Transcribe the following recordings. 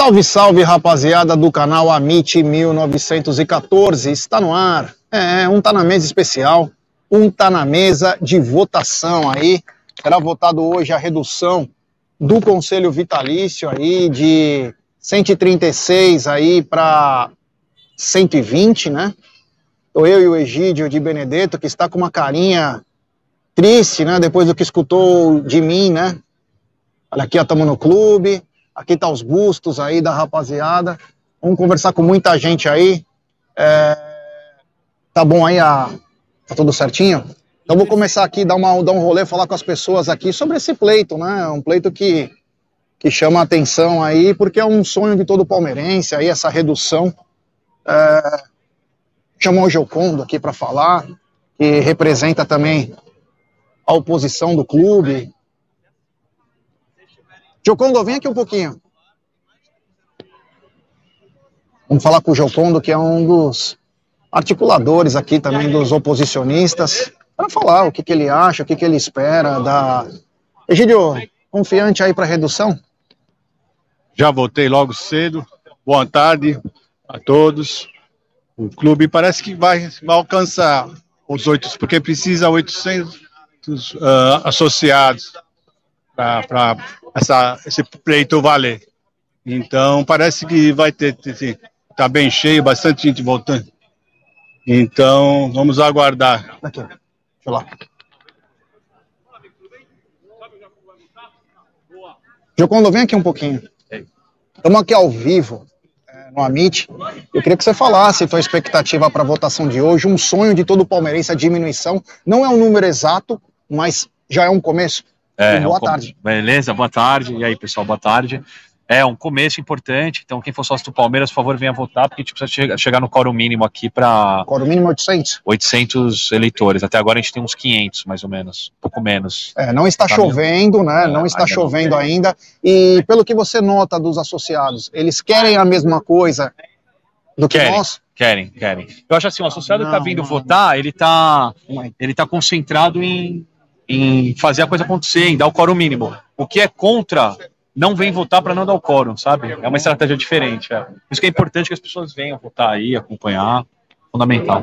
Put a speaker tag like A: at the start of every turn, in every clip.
A: Salve, salve, rapaziada do canal Amit 1914. Está no ar. É, um tá na mesa especial, um tá na mesa de votação aí. Será votado hoje a redução do Conselho Vitalício aí de 136 aí para 120, né? Tô eu e o Egídio de Benedetto, que está com uma carinha triste, né? Depois do que escutou de mim, né? Olha aqui, estamos no clube. Aqui tá os bustos aí da rapaziada. Vamos conversar com muita gente aí. É... Tá bom aí? A... Tá tudo certinho? Então vou começar aqui, dar, uma, dar um rolê, falar com as pessoas aqui sobre esse pleito, né? Um pleito que, que chama a atenção aí, porque é um sonho de todo palmeirense aí, essa redução. É... Chamou o Geocondo aqui para falar, que representa também a oposição do clube, Jocondo, vem aqui um pouquinho. Vamos falar com o Jocondo, que é um dos articuladores aqui também dos oposicionistas, para falar o que, que ele acha, o que, que ele espera da. Egídio, confiante aí para redução?
B: Já voltei logo cedo. Boa tarde a todos. O clube parece que vai, vai alcançar os oito, porque precisa 800 uh, ah, associados para essa, esse pleito valer. Então, parece que vai ter, assim, tá bem cheio, bastante gente voltando. Então, vamos aguardar. Aqui, deixa eu lá.
A: Jocondo, vem aqui um pouquinho. Estamos aqui ao vivo, é, no Amit. Eu queria que você falasse a sua expectativa para a votação de hoje. Um sonho de todo palmeirense, a diminuição. Não é um número exato, mas já é um começo.
C: É, boa um tarde. Beleza, boa tarde. E aí, pessoal, boa tarde. É um começo importante, então quem for sócio do Palmeiras, por favor, venha votar, porque a gente precisa chegar no quórum mínimo aqui para...
A: Quórum mínimo 800? É
C: 800 eleitores, até agora a gente tem uns 500, mais ou menos, um pouco menos.
A: É, não está tá chovendo, né, é, não está ainda chovendo não ainda, e pelo que você nota dos associados, eles querem a mesma coisa do que
C: querem,
A: nós?
C: Querem, querem. Eu acho assim, o associado que está vindo não, votar, ele está ele tá concentrado em em fazer a coisa acontecer, em dar o quórum mínimo. O que é contra não vem votar para não dar o quórum, sabe? É uma estratégia diferente. É. Por isso que é importante que as pessoas venham votar aí, acompanhar. Fundamental.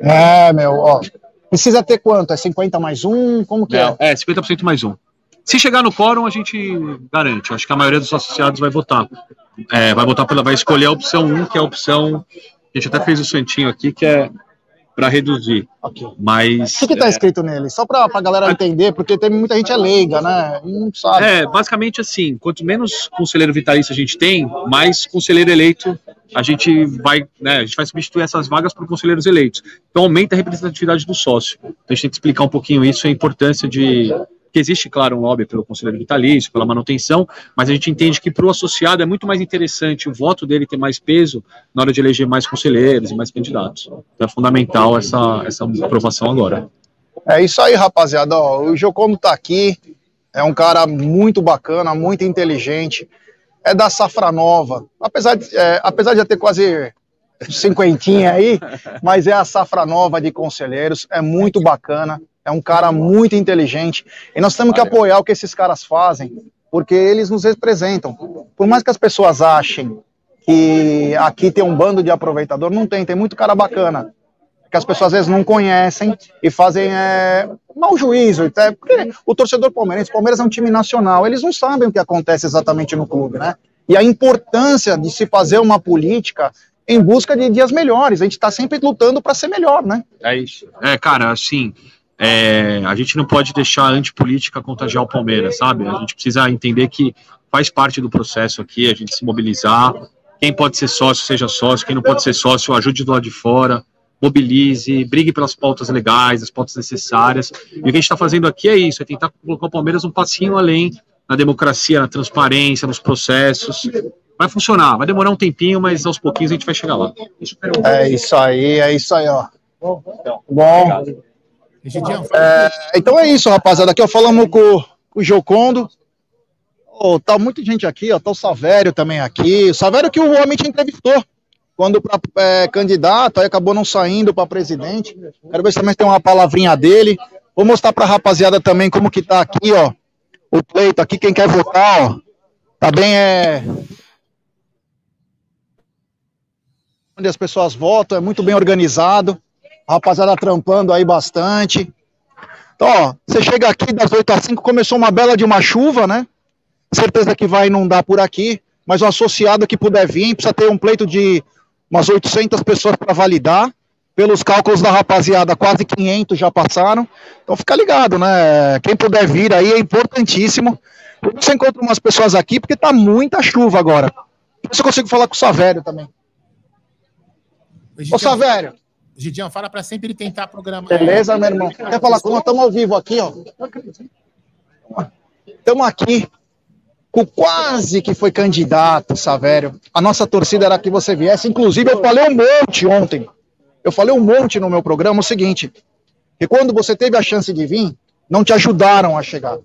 A: É, meu, ó. Precisa ter quanto? É 50 mais um? Como que é?
C: É, é 50% mais um. Se chegar no quórum, a gente garante. Acho que a maioria dos associados vai votar. É, vai votar pela, vai escolher a opção 1, que é a opção. A gente até fez o santinho aqui, que é para reduzir. Okay. Mas.
A: O que está é... escrito nele? Só para a galera entender, porque tem muita gente é leiga, né? não sabe.
C: É, basicamente assim: quanto menos conselheiro vitalício a gente tem, mais conselheiro eleito a gente vai, né, a gente vai substituir essas vagas por conselheiros eleitos. Então aumenta a representatividade do sócio. Então a gente tem que explicar um pouquinho isso, a importância de que existe, claro, um lobby pelo conselheiro vitalício, pela manutenção, mas a gente entende que para o associado é muito mais interessante o voto dele ter mais peso na hora de eleger mais conselheiros e mais candidatos. Então é fundamental essa, essa aprovação agora.
A: É isso aí, rapaziada. Ó, o Jocomo está aqui, é um cara muito bacana, muito inteligente, é da Safra Nova. Apesar de, é, apesar de já ter quase cinquentinha aí, mas é a Safra Nova de conselheiros, é muito bacana é um cara muito inteligente. E nós temos que apoiar o que esses caras fazem, porque eles nos representam. Por mais que as pessoas achem que aqui tem um bando de aproveitador, não tem, tem muito cara bacana. Que as pessoas às vezes não conhecem e fazem é, mau juízo. Até porque o torcedor palmeirense, o Palmeiras é um time nacional, eles não sabem o que acontece exatamente no clube, né? E a importância de se fazer uma política em busca de dias melhores. A gente está sempre lutando para ser melhor, né?
C: É isso. É, cara, assim, é, a gente não pode deixar a antipolítica contagiar o Palmeiras, sabe? A gente precisa entender que faz parte do processo aqui, a gente se mobilizar. Quem pode ser sócio, seja sócio. Quem não pode ser sócio, ajude do lado de fora. Mobilize, brigue pelas pautas legais, as pautas necessárias. E o que a gente está fazendo aqui é isso: é tentar colocar o Palmeiras um passinho além na democracia, na transparência, nos processos. Vai funcionar, vai demorar um tempinho, mas aos pouquinhos a gente vai chegar lá.
A: É isso aí, é isso aí, ó. Bom, bom. É, então é isso, rapaziada. Aqui ó, falamos com, com o Jocondo. Oh, tá muita gente aqui, ó. Tá o Savério também aqui. O Savério que o homem te entrevistou quando para é, candidato, aí acabou não saindo para presidente. Quero ver se também tem uma palavrinha dele. Vou mostrar para a rapaziada também como que tá aqui, ó. O pleito aqui, quem quer votar, ó. Tá bem, é. onde as pessoas votam, é muito bem organizado. A rapaziada trampando aí bastante. Então, ó, você chega aqui das 8 às 5, começou uma bela de uma chuva, né? Certeza que vai inundar por aqui, mas o associado que puder vir, precisa ter um pleito de umas 800 pessoas para validar. Pelos cálculos da rapaziada, quase 500 já passaram. Então fica ligado, né? Quem puder vir aí é importantíssimo. Você encontra umas pessoas aqui porque tá muita chuva agora. Isso eu consigo falar com o Savério também. Ô, Savério.
D: Gidião, fala para sempre ele tentar programar.
A: Beleza, meu irmão. Quer falar com nós? Estamos ao vivo aqui, ó. Estamos aqui com quase que foi candidato, Savério. A nossa torcida era que você viesse. Inclusive, eu falei um monte ontem eu falei um monte no meu programa o seguinte: que quando você teve a chance de vir, não te ajudaram a chegar.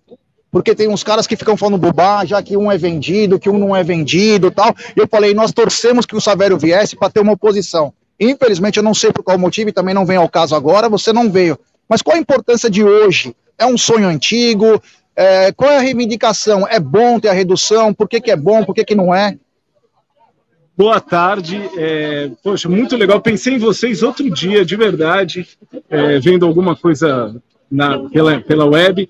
A: Porque tem uns caras que ficam falando bobagem, que um é vendido, que um não é vendido tal. Eu falei, nós torcemos que o Savério viesse para ter uma oposição. Infelizmente, eu não sei por qual motivo e também não vem ao caso agora, você não veio. Mas qual a importância de hoje? É um sonho antigo? É, qual é a reivindicação? É bom ter a redução? Por que, que é bom? Por que, que não é?
E: Boa tarde. É, poxa, muito legal. Pensei em vocês outro dia, de verdade, é, vendo alguma coisa na, pela, pela web.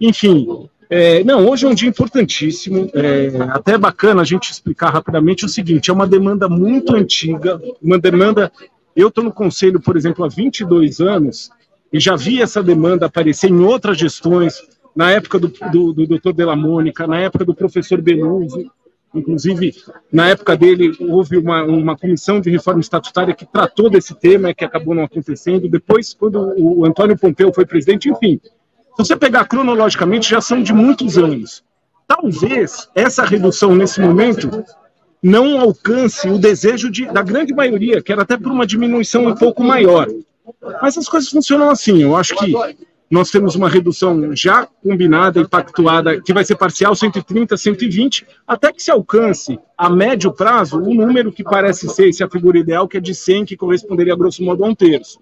E: Enfim, é, não, hoje é um dia importantíssimo. É, até é bacana a gente explicar rapidamente o seguinte: é uma demanda muito antiga, uma demanda. Eu estou no conselho, por exemplo, há 22 anos e já vi essa demanda aparecer em outras gestões, na época do, do, do Dr. Della Mônica, na época do professor Benuzi. Inclusive, na época dele, houve uma, uma comissão de reforma estatutária que tratou desse tema, que acabou não acontecendo. Depois, quando o Antônio Pompeu foi presidente, enfim. Se você pegar cronologicamente, já são de muitos anos. Talvez essa redução, nesse momento, não alcance o desejo de, da grande maioria, que era até por uma diminuição um pouco maior. Mas as coisas funcionam assim. Eu acho que nós temos uma redução já combinada e pactuada, que vai ser parcial, 130, 120, até que se alcance, a médio prazo, o número que parece ser, se a figura ideal, que é de 100, que corresponderia, grosso modo, a um terço.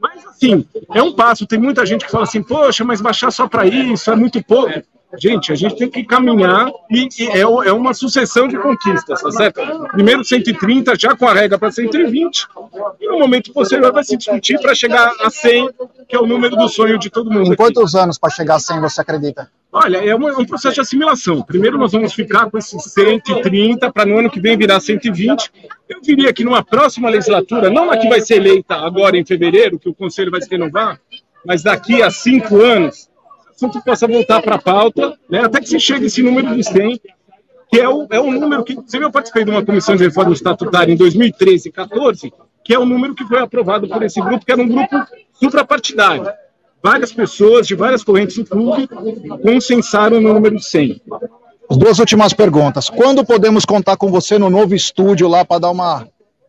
E: Mas, assim, é um passo. Tem muita gente que fala assim, poxa, mas baixar só para isso é muito pouco. Gente, a gente tem que caminhar e, e é, é, uma sucessão de conquistas, tá certo? Primeiro 130, já com a regra para 120, e no momento posterior vai se discutir para chegar a 100, que é o número do sonho de todo mundo.
A: Em quantos aqui. anos para chegar a 100 você acredita?
E: Olha, é, uma, é um processo de assimilação. Primeiro nós vamos ficar com esses 130 para no ano que vem virar 120. Eu diria que numa próxima legislatura, não na que vai ser eleita agora em fevereiro, que o Conselho vai se renovar, mas daqui a cinco anos, assunto possa voltar para a pauta, né, até que se chegue esse número de 100, que é o, é o número que, inclusive, eu participei de uma comissão de reforma estatutária em 2013 e 2014, que é o número que foi aprovado por esse grupo, que era um grupo suprapartidário. Várias pessoas de várias correntes do clube consensaram no número de 100.
A: As duas últimas perguntas. Quando podemos contar com você no novo estúdio lá para dar uma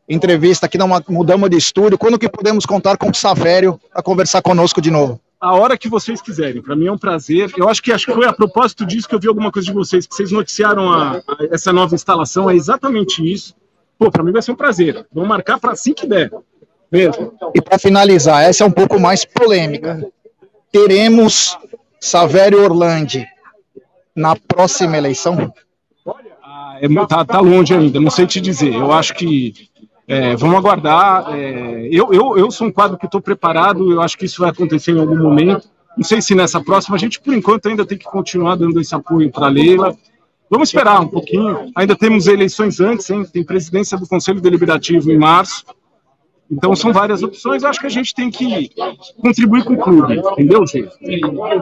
A: entrevista aqui, uma mudamos de estúdio? Quando que podemos contar com o Savério para conversar conosco de novo?
E: A hora que vocês quiserem. Para mim é um prazer. Eu acho que acho que foi a propósito disso que eu vi alguma coisa de vocês, que vocês noticiaram a, a, essa nova instalação. É exatamente isso. Pô, para mim vai ser um prazer. Vou marcar para assim que der. Mesmo.
A: E para finalizar, essa é um pouco mais polêmica. Teremos Savério Orlandi na próxima eleição?
E: Ah, é, tá, tá longe ainda, não sei te dizer. Eu acho que é, vamos aguardar. É, eu, eu, eu sou um quadro que estou preparado, eu acho que isso vai acontecer em algum momento. Não sei se nessa próxima, a gente por enquanto ainda tem que continuar dando esse apoio para a Leila. Vamos esperar um pouquinho. Ainda temos eleições antes, hein? tem presidência do Conselho Deliberativo em março. Então são várias opções. Eu acho que a gente tem que contribuir com o clube, entendeu, gente?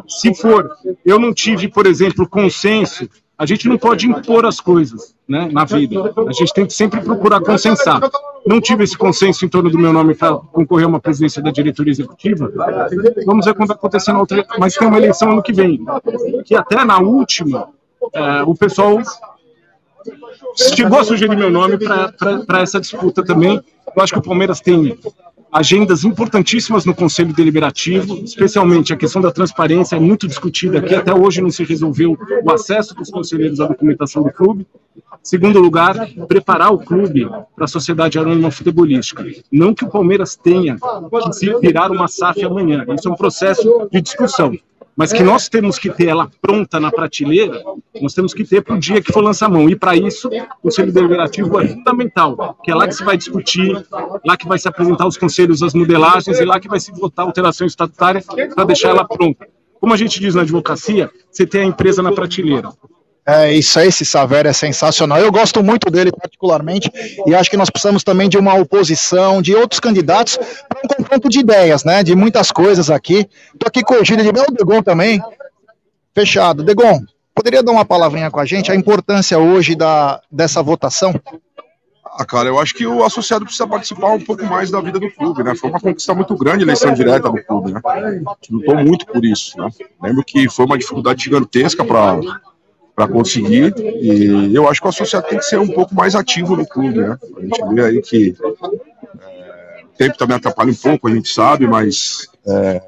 E: Se for, eu não tive, por exemplo, consenso a gente não pode impor as coisas né, na vida. A gente tem que sempre procurar consensar. Não tive esse consenso em torno do meu nome para concorrer a uma presidência da diretoria executiva. Vamos ver quando acontecer na outra. Mas tem uma eleição ano que vem. Que até na última, é, o pessoal chegou a sugerir meu nome para essa disputa também. Eu acho que o Palmeiras tem agendas importantíssimas no Conselho Deliberativo, especialmente a questão da transparência é muito discutida aqui, até hoje não se resolveu o acesso dos conselheiros à documentação do clube. Segundo lugar, preparar o clube para a sociedade anônima futebolística. Não que o Palmeiras tenha que se virar uma SAF amanhã, isso é um processo de discussão mas que nós temos que ter ela pronta na prateleira Nós temos que ter para o dia que for lançar a mão. E para isso, o Conselho Deliberativo é fundamental, que é lá que se vai discutir, lá que vai se apresentar os conselhos, as modelagens, e lá que vai se votar alteração estatutária para deixar ela pronta. Como a gente diz na advocacia, você tem a empresa na prateleira.
A: É, isso aí, esse Saver é sensacional. Eu gosto muito dele particularmente e acho que nós precisamos também de uma oposição, de outros candidatos, para um confronto de ideias, né? De muitas coisas aqui. Estou aqui com o Gílio de Mel, Degon também. Fechado. Degon, poderia dar uma palavrinha com a gente? A importância hoje da, dessa votação?
F: Ah, cara, eu acho que o associado precisa participar um pouco mais da vida do clube, né? Foi uma conquista muito grande a eleição direta do clube, né? Lutou muito por isso, né? Lembro que foi uma dificuldade gigantesca para para conseguir. E eu acho que o associado tem que ser um pouco mais ativo no clube, né? A gente vê aí que é, o tempo também atrapalha um pouco, a gente sabe, mas é,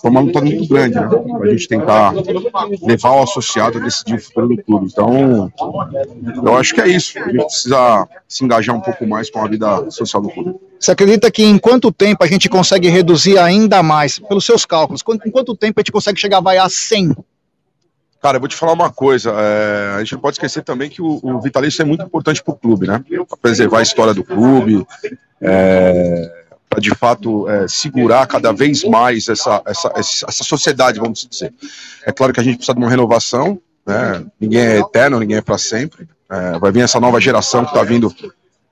F: foi uma luta muito grande, né? Para a gente tentar levar o associado a decidir o futuro do clube. Então, eu acho que é isso. A gente precisa se engajar um pouco mais com a vida social do clube.
A: Você acredita que em quanto tempo a gente consegue reduzir ainda mais, pelos seus cálculos, em quanto tempo a gente consegue chegar a vaiar 100
F: Cara, eu vou te falar uma coisa. É, a gente não pode esquecer também que o, o vitalício é muito importante para o clube, né? Para preservar a história do clube, é, para de fato é, segurar cada vez mais essa, essa, essa sociedade, vamos dizer. É claro que a gente precisa de uma renovação, né? Ninguém é eterno, ninguém é para sempre. É, vai vir essa nova geração que está vindo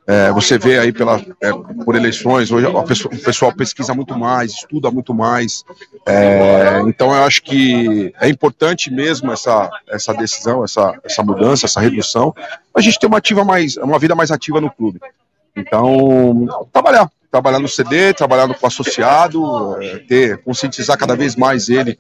F: é, você vê aí pela, é, por eleições, hoje pessoa, o pessoal pesquisa muito mais, estuda muito mais. É, então eu acho que é importante mesmo essa, essa decisão, essa, essa mudança, essa redução, a gente ter uma ativa mais, uma vida mais ativa no clube. Então, trabalhar, trabalhar no CD, trabalhar com o associado, é, ter, conscientizar cada vez mais ele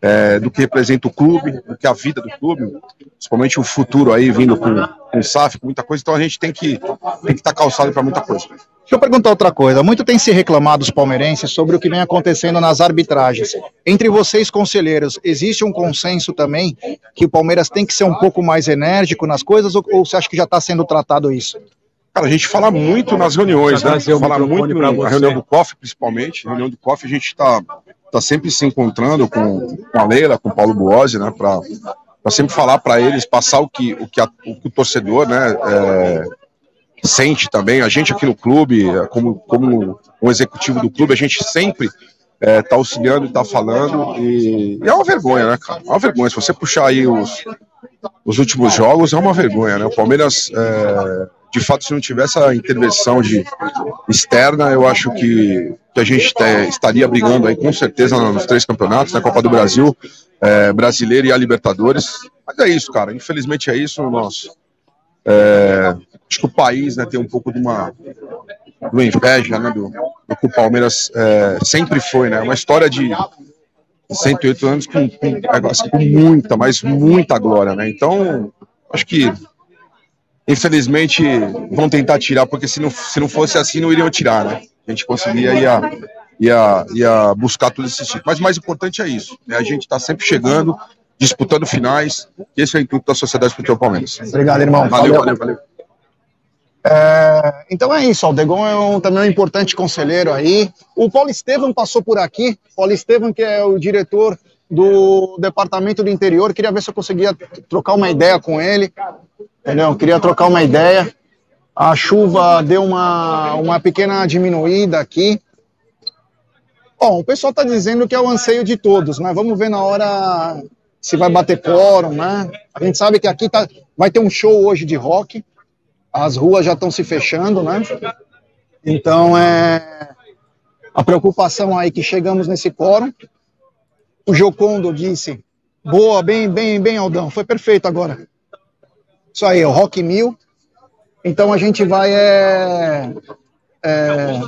F: é, do que representa o clube, do que a vida do clube, principalmente o futuro aí vindo com, com o SAF, com muita coisa, então a gente tem que tem que estar tá calçado para muita coisa. Deixa
A: eu perguntar outra coisa. Muito tem se reclamado os palmeirenses sobre o que vem acontecendo nas arbitragens. Entre vocês, conselheiros, existe um consenso também que o Palmeiras tem que ser um pouco mais enérgico nas coisas ou, ou você acha que já está sendo tratado isso?
F: Cara, a gente fala muito nas reuniões, né? Fala muito na reunião do COF, principalmente. Na reunião do COF a gente está tá sempre se encontrando com, com a Leila, com o Paulo Buozzi, né, para sempre falar para eles, passar o que o, que a, o, que o torcedor né, é, sente também. A gente aqui no clube, como, como um executivo do clube, a gente sempre é, tá auxiliando tá falando. E, e, é uma vergonha, né, cara? É uma vergonha. Se você puxar aí os, os últimos jogos, é uma vergonha, né? O Palmeiras. É, de fato, se não tivesse a intervenção de externa, eu acho que, que a gente te, estaria brigando aí com certeza nos três campeonatos, na Copa do Brasil, é, Brasileiro e a Libertadores. Mas é isso, cara. Infelizmente é isso. Nós, é, acho que o país né, tem um pouco de uma, de uma inveja né, do, do que o Palmeiras é, sempre foi, né? Uma história de 108 anos com, com, assim, com muita, mas muita glória, né? Então, acho que Infelizmente, vão tentar tirar, porque se não, se não fosse assim, não iriam tirar, né? A gente conseguiria ia, ia, ia buscar tudo esse tipo. Mas o mais importante é isso, né? A gente está sempre chegando, disputando finais, esse é o intuito da Sociedade Futebol Palmeiras.
A: Obrigado, irmão.
F: Valeu, valeu, valeu.
A: É, então é isso, o Degon é um, também um importante conselheiro aí. O Paulo Estevam passou por aqui. Paulo Estevam, que é o diretor do Departamento do Interior, queria ver se eu conseguia trocar uma ideia com ele entendeu? Queria trocar uma ideia. A chuva deu uma, uma pequena diminuída aqui. Bom, o pessoal está dizendo que é o anseio de todos, né? Vamos ver na hora se vai bater quórum, né? A gente sabe que aqui tá, vai ter um show hoje de rock. As ruas já estão se fechando, né? Então, é a preocupação aí que chegamos nesse quórum. O Jocondo disse, boa, bem, bem, bem, Aldão, foi perfeito agora. Isso aí, o Rock Mil. Então a gente vai é, é,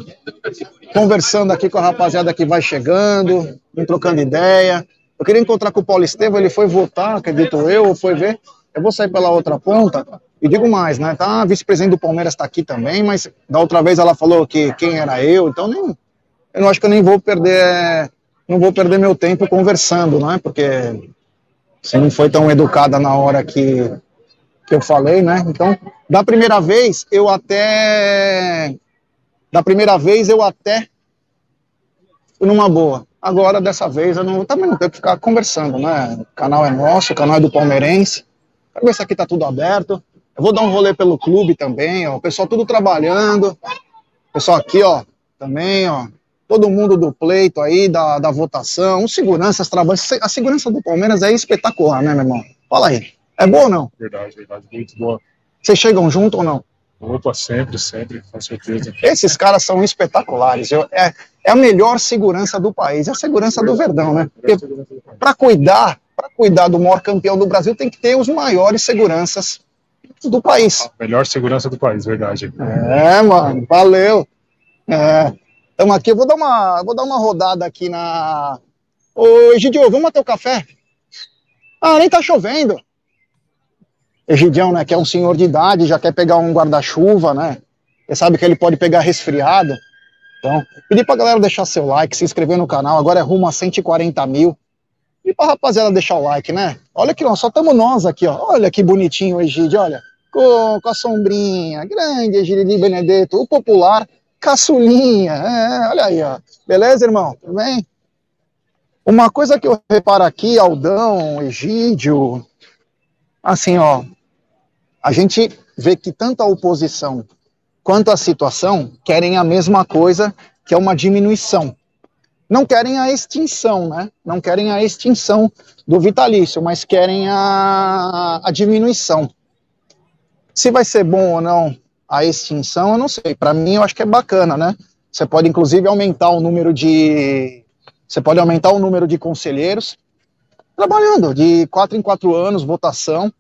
A: conversando aqui com a rapaziada que vai chegando, trocando ideia. Eu queria encontrar com o Paulo Estevam, ele foi votar, acredito eu, ou foi ver. Eu vou sair pela outra ponta. E digo mais, né? Tá, a vice-presidente do Palmeiras está aqui também, mas da outra vez ela falou que quem era eu, então nem, eu não acho que eu nem vou perder, não vou perder meu tempo conversando, né? Porque você não foi tão educada na hora que que eu falei, né? Então, da primeira vez, eu até. Da primeira vez, eu até. Numa boa. Agora, dessa vez, eu não, também não tenho que ficar conversando, né? O canal é nosso, o canal é do palmeirense. Quero ver se aqui tá tudo aberto. Eu vou dar um rolê pelo clube também, ó. O pessoal tudo trabalhando. O pessoal aqui, ó, também, ó. Todo mundo do pleito aí, da, da votação. Os seguranças trabalhando. A segurança do Palmeiras é espetacular, né, meu irmão? Fala aí. É boa ou não?
E: Verdade, verdade. Muito boa.
A: Vocês chegam junto ou não?
E: Opa, sempre, sempre, com certeza.
A: Esses caras são espetaculares. Eu, é, é a melhor segurança do país, é a segurança do Verdão, né? Para cuidar, para cuidar do maior campeão do Brasil, tem que ter os maiores seguranças do país.
E: A melhor segurança do país, verdade.
A: É, mano, valeu. Estamos aqui, eu vou dar uma, vou dar uma rodada aqui na. Ô, Egidio, vamos até o café? Ah, nem tá chovendo. Egidião, né, que é um senhor de idade, já quer pegar um guarda-chuva, né? Você sabe que ele pode pegar resfriado. Então, pedir pra galera deixar seu like, se inscrever no canal, agora é rumo a 140 mil. E pra rapaziada deixar o like, né? Olha aqui, ó, só estamos nós aqui, ó. Olha que bonitinho o Egidio, olha. Com, com a sombrinha, grande Egídio Benedetto, o popular caçulinha. É, olha aí, ó. Beleza, irmão? Tudo bem? Uma coisa que eu reparo aqui, Aldão, Egídio, assim, ó, a gente vê que tanto a oposição quanto a situação querem a mesma coisa, que é uma diminuição. Não querem a extinção, né? Não querem a extinção do vitalício, mas querem a, a diminuição. Se vai ser bom ou não a extinção, eu não sei. Para mim, eu acho que é bacana, né? Você pode, inclusive, aumentar o número de. Você pode aumentar o número de conselheiros trabalhando de quatro em quatro anos, votação.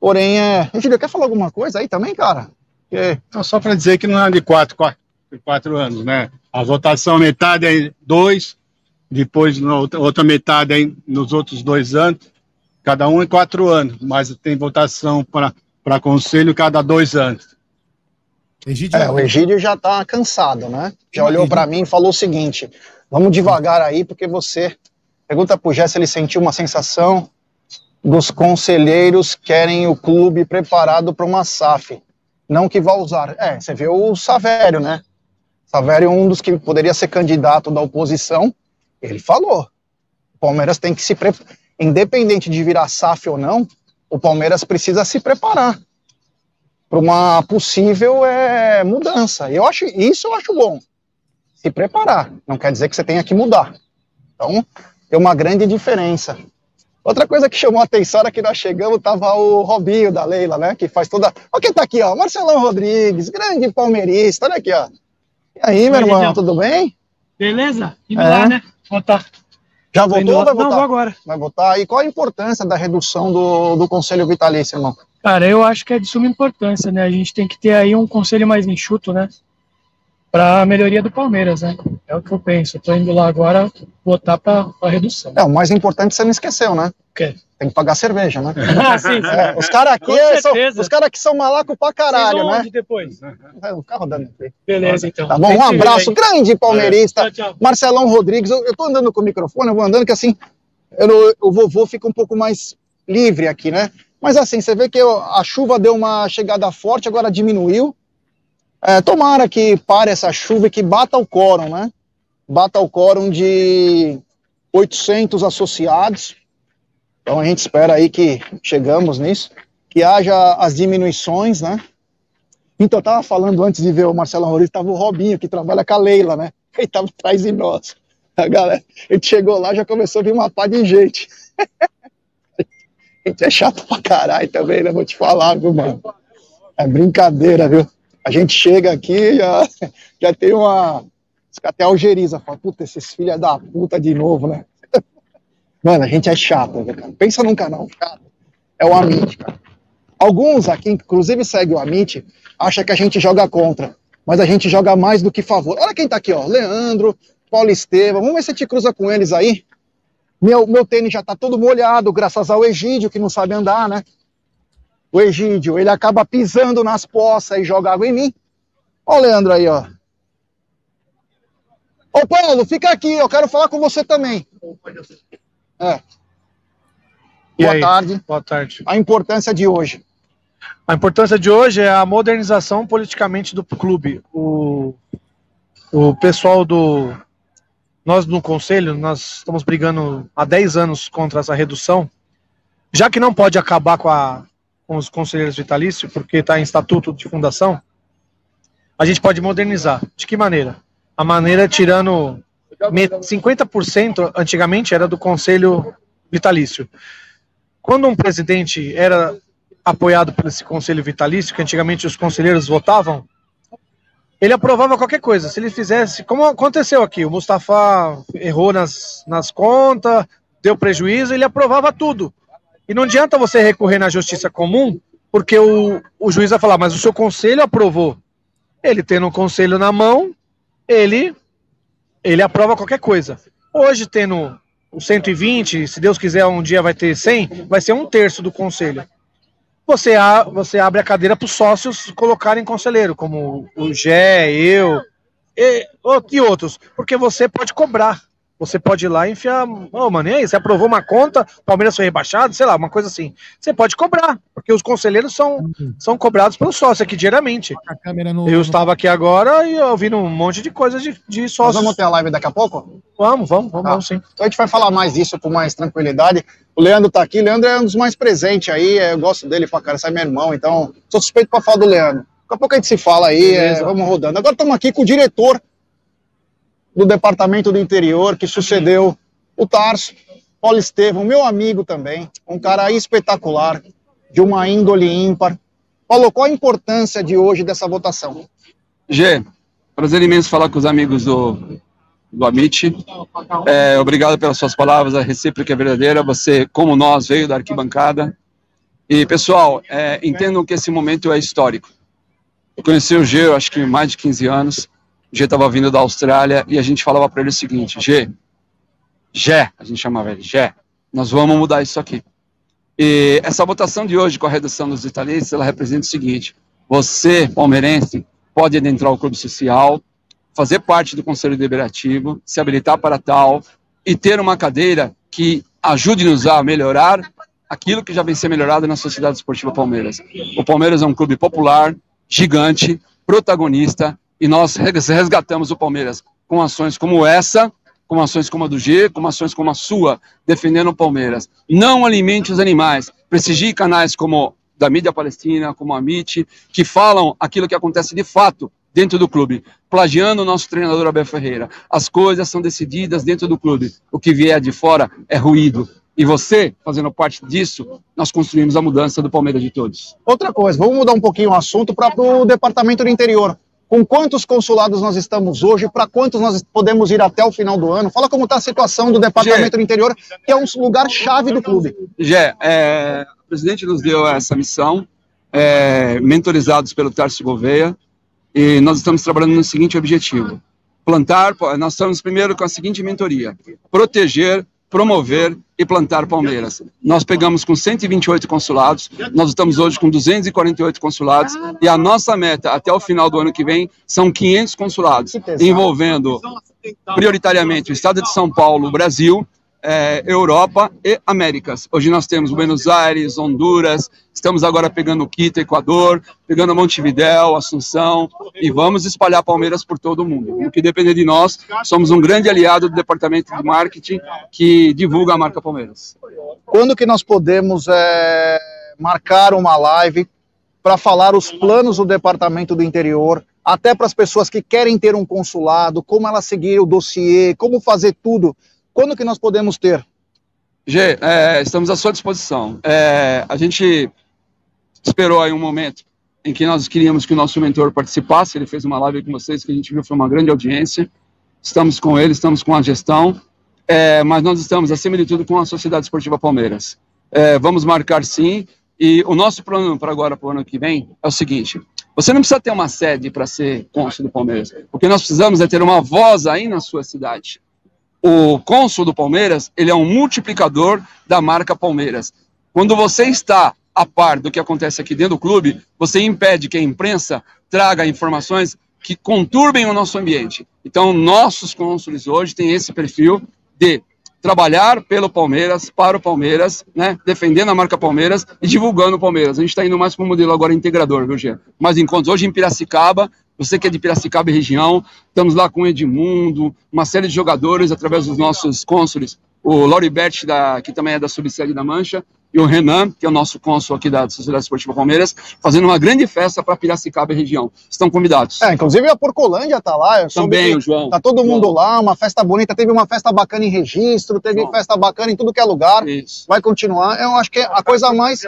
A: Porém, é. Egílio, quer falar alguma coisa aí também, cara?
B: É. Só para dizer que não é de quatro, quatro, quatro anos, né? A votação, metade é dois, depois outra metade é nos outros dois anos, cada um em quatro anos, mas tem votação para conselho cada dois anos.
A: Egídio, é, o Egídio já está cansado, né? Já olhou para mim e falou o seguinte: vamos devagar aí, porque você. Pergunta pro Jé se ele sentiu uma sensação dos conselheiros querem o clube preparado para uma SAF, não que vá usar. É, você vê o Savério, né? Savério é um dos que poderia ser candidato da oposição, ele falou. O Palmeiras tem que se preparar. Independente de virar SAF ou não, o Palmeiras precisa se preparar para uma possível é, mudança. Eu acho isso eu acho bom. Se preparar, não quer dizer que você tenha que mudar. Então, tem uma grande diferença. Outra coisa que chamou a atenção era que nós chegamos, tava o Robinho da Leila, né? Que faz toda. Olha quem tá aqui, ó. Marcelão Rodrigues, grande palmeirista. Olha aqui, ó. E aí, meu irmão, tudo bem?
G: Beleza? Indo é. lá, né? Votar.
A: Já votou ou vai votar?
G: Não, vou agora.
A: Vai votar. E qual a importância da redução do, do Conselho Vitalício, irmão?
G: Cara, eu acho que é de suma importância, né? A gente tem que ter aí um conselho mais enxuto, né? para a melhoria do Palmeiras, né? É o que eu penso. Estou indo lá agora votar para a redução.
A: É, o mais importante você não esqueceu, né?
G: O quê?
A: Tem que pagar cerveja, né?
G: Ah, sim, sim. É,
A: os caras aqui são, os cara aqui são malaco pra caralho, né?
G: Depois?
A: É, o carro dando
G: aqui. Beleza, então.
A: Tá bom, um abraço, grande palmeirista. É. Tchau, tchau. Marcelão Rodrigues, eu, eu tô andando com o microfone, eu vou andando que assim, eu, o vovô fica um pouco mais livre aqui, né? Mas assim, você vê que eu, a chuva deu uma chegada forte, agora diminuiu. É, tomara que pare essa chuva e que bata o quórum, né? Bata o quórum de 800 associados. Então a gente espera aí que chegamos nisso, que haja as diminuições, né? Então, eu tava falando antes de ver o Marcelo Rodrigues, tava o Robinho, que trabalha com a Leila, né? Ele tava atrás de nós. A galera, a gente chegou lá, já começou a vir uma pá de gente. a gente é chato pra caralho também, né? Vou te falar, viu, mano? É brincadeira, viu? A gente chega aqui, já, já tem uma. Até algeriza, fala, puta, esses filhos da puta de novo, né? Mano, a gente é chato, né, cara? Pensa num canal chato. É o Amit, cara. Alguns aqui, inclusive segue o Amit, acha que a gente joga contra. Mas a gente joga mais do que favor. Olha quem tá aqui, ó. Leandro, Paulo Estevam. Vamos ver se te cruza com eles aí. Meu, meu tênis já tá todo molhado, graças ao Egídio, que não sabe andar, né? o Egídio, ele acaba pisando nas poças e joga água em mim. Ó o Leandro aí, ó. Ô Paulo, fica aqui, eu quero falar com você também. É.
H: E Boa aí? tarde. Boa tarde.
A: A importância de hoje.
H: A importância de hoje é a modernização politicamente do clube. O, o pessoal do. Nós no conselho, nós estamos brigando há 10 anos contra essa redução. Já que não pode acabar com a com os conselheiros vitalícios, porque está em estatuto de fundação, a gente pode modernizar. De que maneira? A maneira é tirando 50% antigamente era do conselho vitalício. Quando um presidente era apoiado por esse conselho vitalício, que antigamente os conselheiros votavam, ele aprovava qualquer coisa. Se ele fizesse, como aconteceu aqui, o Mustafa errou nas, nas contas, deu prejuízo, ele aprovava tudo. E não adianta você recorrer na justiça comum, porque o, o juiz vai falar, mas o seu conselho aprovou. Ele tendo o um conselho na mão, ele, ele aprova qualquer coisa. Hoje, tendo o 120, se Deus quiser, um dia vai ter 100, vai ser um terço do conselho. Você, a, você abre a cadeira para os sócios colocarem conselheiro, como o Gé, eu e, e outros, porque você pode cobrar. Você pode ir lá e enfiar. Ô, oh, mano, e aí? Você aprovou uma conta, Palmeiras foi rebaixado, sei lá, uma coisa assim. Você pode cobrar, porque os conselheiros são, uhum. são cobrados pelo sócio aqui diariamente. No, eu estava aqui agora e ouvindo um monte de coisas de, de sócios.
A: Nós vamos ter a live daqui a pouco?
H: Vamos, vamos, vamos, ah, vamos sim.
A: Então a gente vai falar mais disso com mais tranquilidade. O Leandro tá aqui, o Leandro é um dos mais presentes aí, eu gosto dele pra cara, sai meu irmão, então sou suspeito pra falar do Leandro. Daqui a pouco a gente se fala aí, é, vamos rodando. Agora estamos aqui com o diretor do Departamento do Interior, que sucedeu o Tarso, Paulo Estevam, meu amigo também, um cara espetacular, de uma índole ímpar. Paulo, qual a importância de hoje dessa votação?
I: Gê, prazer imenso falar com os amigos do, do Amit. É, obrigado pelas suas palavras, a recíproca é verdadeira. Você, como nós, veio da arquibancada. E, pessoal, é, entendam que esse momento é histórico. Eu conheci o Gê, acho que mais de 15 anos. G estava vindo da Austrália e a gente falava para ele o seguinte: G, Gé, a gente chamava ele, Gé, nós vamos mudar isso aqui. E essa votação de hoje com a redução dos italianos, ela representa o seguinte: você, palmeirense, pode adentrar o clube social, fazer parte do conselho deliberativo, se habilitar para tal e ter uma cadeira que ajude-nos a melhorar aquilo que já vem ser melhorado na Sociedade Esportiva Palmeiras. O Palmeiras é um clube popular, gigante, protagonista, e nós resgatamos o Palmeiras com ações como essa, com ações como a do G, com ações como a sua, defendendo o Palmeiras. Não alimente os animais, prestigie canais como da mídia palestina, como a MIT, que falam aquilo que acontece de fato dentro do clube, plagiando o nosso treinador Abel Ferreira. As coisas são decididas dentro do clube. O que vier de fora é ruído. E você, fazendo parte disso, nós construímos a mudança do Palmeiras de todos.
A: Outra coisa, vamos mudar um pouquinho o assunto para o departamento do interior com quantos consulados nós estamos hoje, para quantos nós podemos ir até o final do ano. Fala como está a situação do Departamento Gê, do Interior, que é um lugar chave do clube.
I: Gé, é, o presidente nos deu essa missão, é, mentorizados pelo Tarso Gouveia, e nós estamos trabalhando no seguinte objetivo: plantar, nós estamos primeiro com a seguinte mentoria, proteger promover e plantar palmeiras. Nós pegamos com 128 consulados, nós estamos hoje com 248 consulados e a nossa meta até o final do ano que vem são 500 consulados, envolvendo prioritariamente o estado de São Paulo, Brasil, é, Europa e Américas. Hoje nós temos Buenos Aires, Honduras, estamos agora pegando Quito, Equador, pegando Montevidéu, Assunção e vamos espalhar Palmeiras por todo o mundo. O que depender de nós, somos um grande aliado do departamento de marketing que divulga a marca Palmeiras.
A: Quando que nós podemos é, marcar uma live para falar os planos do departamento do interior, até para as pessoas que querem ter um consulado, como ela seguir o dossiê, como fazer tudo quando que nós podemos ter?
I: Gê, é, estamos à sua disposição. É, a gente esperou aí um momento em que nós queríamos que o nosso mentor participasse, ele fez uma live com vocês que a gente viu foi uma grande audiência. Estamos com ele, estamos com a gestão, é, mas nós estamos, acima de tudo, com a Sociedade Esportiva Palmeiras. É, vamos marcar sim, e o nosso plano para agora, para o ano que vem, é o seguinte: você não precisa ter uma sede para ser cônsul do Palmeiras. O que nós precisamos é ter uma voz aí na sua cidade o cônsul do Palmeiras, ele é um multiplicador da marca Palmeiras. Quando você está a par do que acontece aqui dentro do clube, você impede que a imprensa traga informações que conturbem o nosso ambiente. Então, nossos cônsules hoje têm esse perfil de trabalhar pelo Palmeiras, para o Palmeiras, né, defendendo a marca Palmeiras e divulgando o Palmeiras. A gente está indo mais para um modelo agora integrador, viu, Gê? Encontros. Hoje em Piracicaba, você que é de Piracicaba e região, estamos lá com o Edmundo, uma série de jogadores através dos nossos cônsules. o Lauribert, da, que também é da subsede da Mancha, e o Renan, que é o nosso cônsul aqui da Sociedade Esportiva Palmeiras, fazendo uma grande festa para Piracicaba e região. Estão convidados.
A: É, inclusive a Porcolândia tá lá.
I: Também, o João.
A: Tá todo mundo
I: João.
A: lá, uma festa bonita. Teve uma festa bacana em registro, teve
I: João.
A: festa bacana em tudo que é lugar.
I: Isso.
A: Vai continuar. Eu acho que a coisa mais,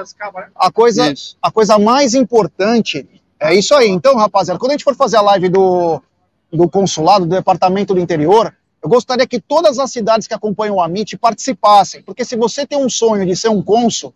A: a coisa, a coisa mais importante é isso aí. Então, rapaziada, quando a gente for fazer a live do, do consulado, do departamento do interior, eu gostaria que todas as cidades que acompanham o Amit participassem. Porque se você tem um sonho de ser um cônsul,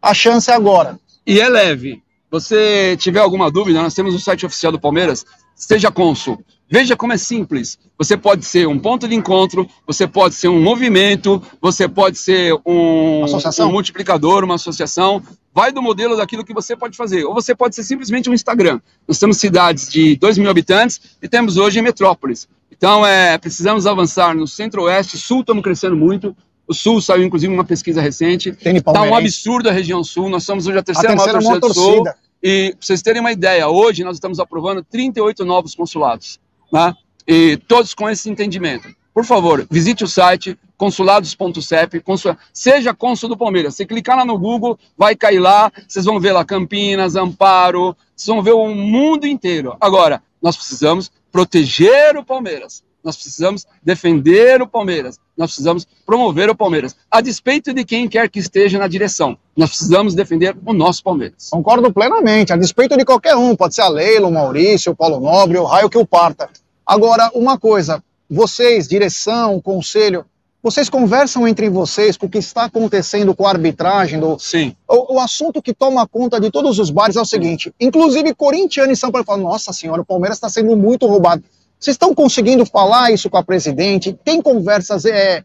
A: a chance é agora.
I: E é leve. Você tiver alguma dúvida, nós temos o site oficial do Palmeiras, seja cônsul. Veja como é simples. Você pode ser um ponto de encontro, você pode ser um movimento, você pode ser um,
A: Associação.
I: um multiplicador, uma associação. Vai do modelo daquilo que você pode fazer. Ou você pode ser simplesmente um Instagram. Nós temos cidades de 2 mil habitantes e temos hoje metrópoles. Então, é, precisamos avançar no centro-oeste, sul estamos crescendo muito. O sul saiu, inclusive, uma pesquisa recente. Está um absurdo a região sul. Nós somos hoje a
A: A
I: terceira,
A: terceira
I: maior torcida do sul. E pra vocês terem uma ideia, hoje nós estamos aprovando 38 novos consulados, né? E todos com esse entendimento. Por favor, visite o site consulados.cep, consul... seja cônsul do Palmeiras. Se clicar lá no Google, vai cair lá, vocês vão ver lá Campinas, Amparo, vocês vão ver o mundo inteiro. Agora, nós precisamos proteger o Palmeiras. Nós precisamos defender o Palmeiras. Nós precisamos promover o Palmeiras. A despeito de quem quer que esteja na direção. Nós precisamos defender o nosso Palmeiras.
A: Concordo plenamente, a despeito de qualquer um, pode ser a Leila, o Maurício, o Paulo Nobre, o raio que o parta. Agora, uma coisa, vocês, direção, conselho, vocês conversam entre vocês com o que está acontecendo com a arbitragem do,
I: Sim.
A: o, o assunto que toma conta de todos os bares é o seguinte: inclusive corintiano e São Paulo falam, nossa senhora, o Palmeiras está sendo muito roubado. Vocês estão conseguindo falar isso com a presidente? Tem conversas é,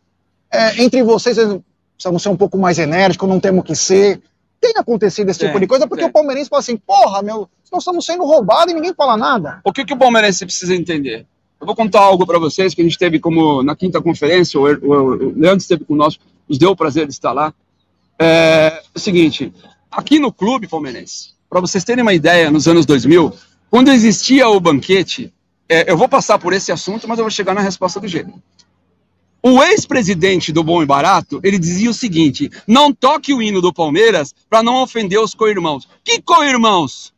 A: é, entre vocês? Precisamos ser um pouco mais enérgicos, não temos que ser. Tem acontecido esse tipo de coisa, porque o palmeirense fala assim: porra, meu, nós estamos sendo roubados e ninguém fala nada.
I: O que, que o palmeirense precisa entender? Eu vou contar algo para vocês que a gente teve como na quinta conferência, o, o, o Leandro esteve conosco, nos deu o prazer de estar lá. É o seguinte, aqui no clube palmeirense, para vocês terem uma ideia, nos anos 2000, quando existia o banquete, é, eu vou passar por esse assunto, mas eu vou chegar na resposta do jeito. O ex-presidente do Bom e Barato, ele dizia o seguinte: não toque o hino do Palmeiras para não ofender os co-irmãos. Que co-irmãos?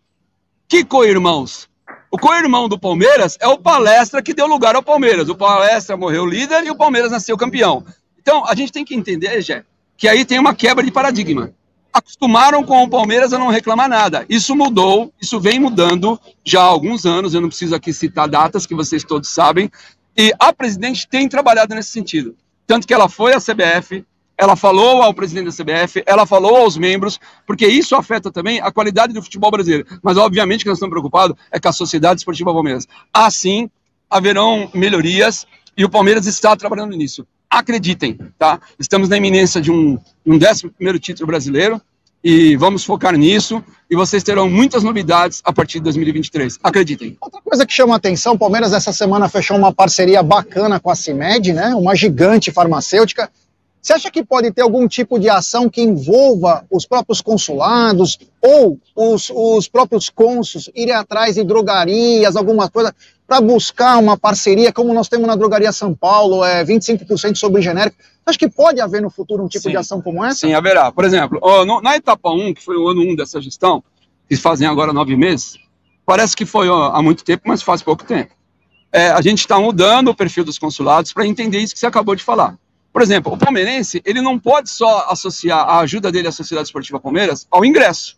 I: Que co-irmãos? O co-irmão do Palmeiras é o Palestra que deu lugar ao Palmeiras. O Palestra morreu líder e o Palmeiras nasceu campeão. Então, a gente tem que entender, Gé, que aí tem uma quebra de paradigma. Acostumaram com o Palmeiras a não reclamar nada. Isso mudou, isso vem mudando já há alguns anos. Eu não preciso aqui citar datas que vocês todos sabem. E a presidente tem trabalhado nesse sentido. Tanto que ela foi à CBF, ela falou ao presidente da CBF, ela falou aos membros, porque isso afeta também a qualidade do futebol brasileiro. Mas, obviamente, que nós estamos preocupados é com a Sociedade Esportiva Palmeiras. Assim, haverão melhorias e o Palmeiras está trabalhando nisso. Acreditem, tá? Estamos na iminência de um, um 11 título brasileiro e vamos focar nisso e vocês terão muitas novidades a partir de 2023. Acreditem.
A: Outra coisa que chama a atenção, o Palmeiras essa semana fechou uma parceria bacana com a CIMED, né? Uma gigante farmacêutica. Você acha que pode ter algum tipo de ação que envolva os próprios consulados ou os, os próprios cônsuls irem atrás de drogarias, alguma coisa, para buscar uma parceria, como nós temos na Drogaria São Paulo, é 25% sobre genérico? Acha que pode haver no futuro um tipo
I: Sim.
A: de ação como essa?
I: Sim, haverá. Por exemplo, na etapa 1, que foi o ano 1 dessa gestão, que fazem agora nove meses, parece que foi há muito tempo, mas faz pouco tempo. É, a gente está mudando o perfil dos consulados para entender isso que você acabou de falar. Por exemplo, o palmeirense, ele não pode só associar a ajuda dele à Sociedade Esportiva Palmeiras ao ingresso.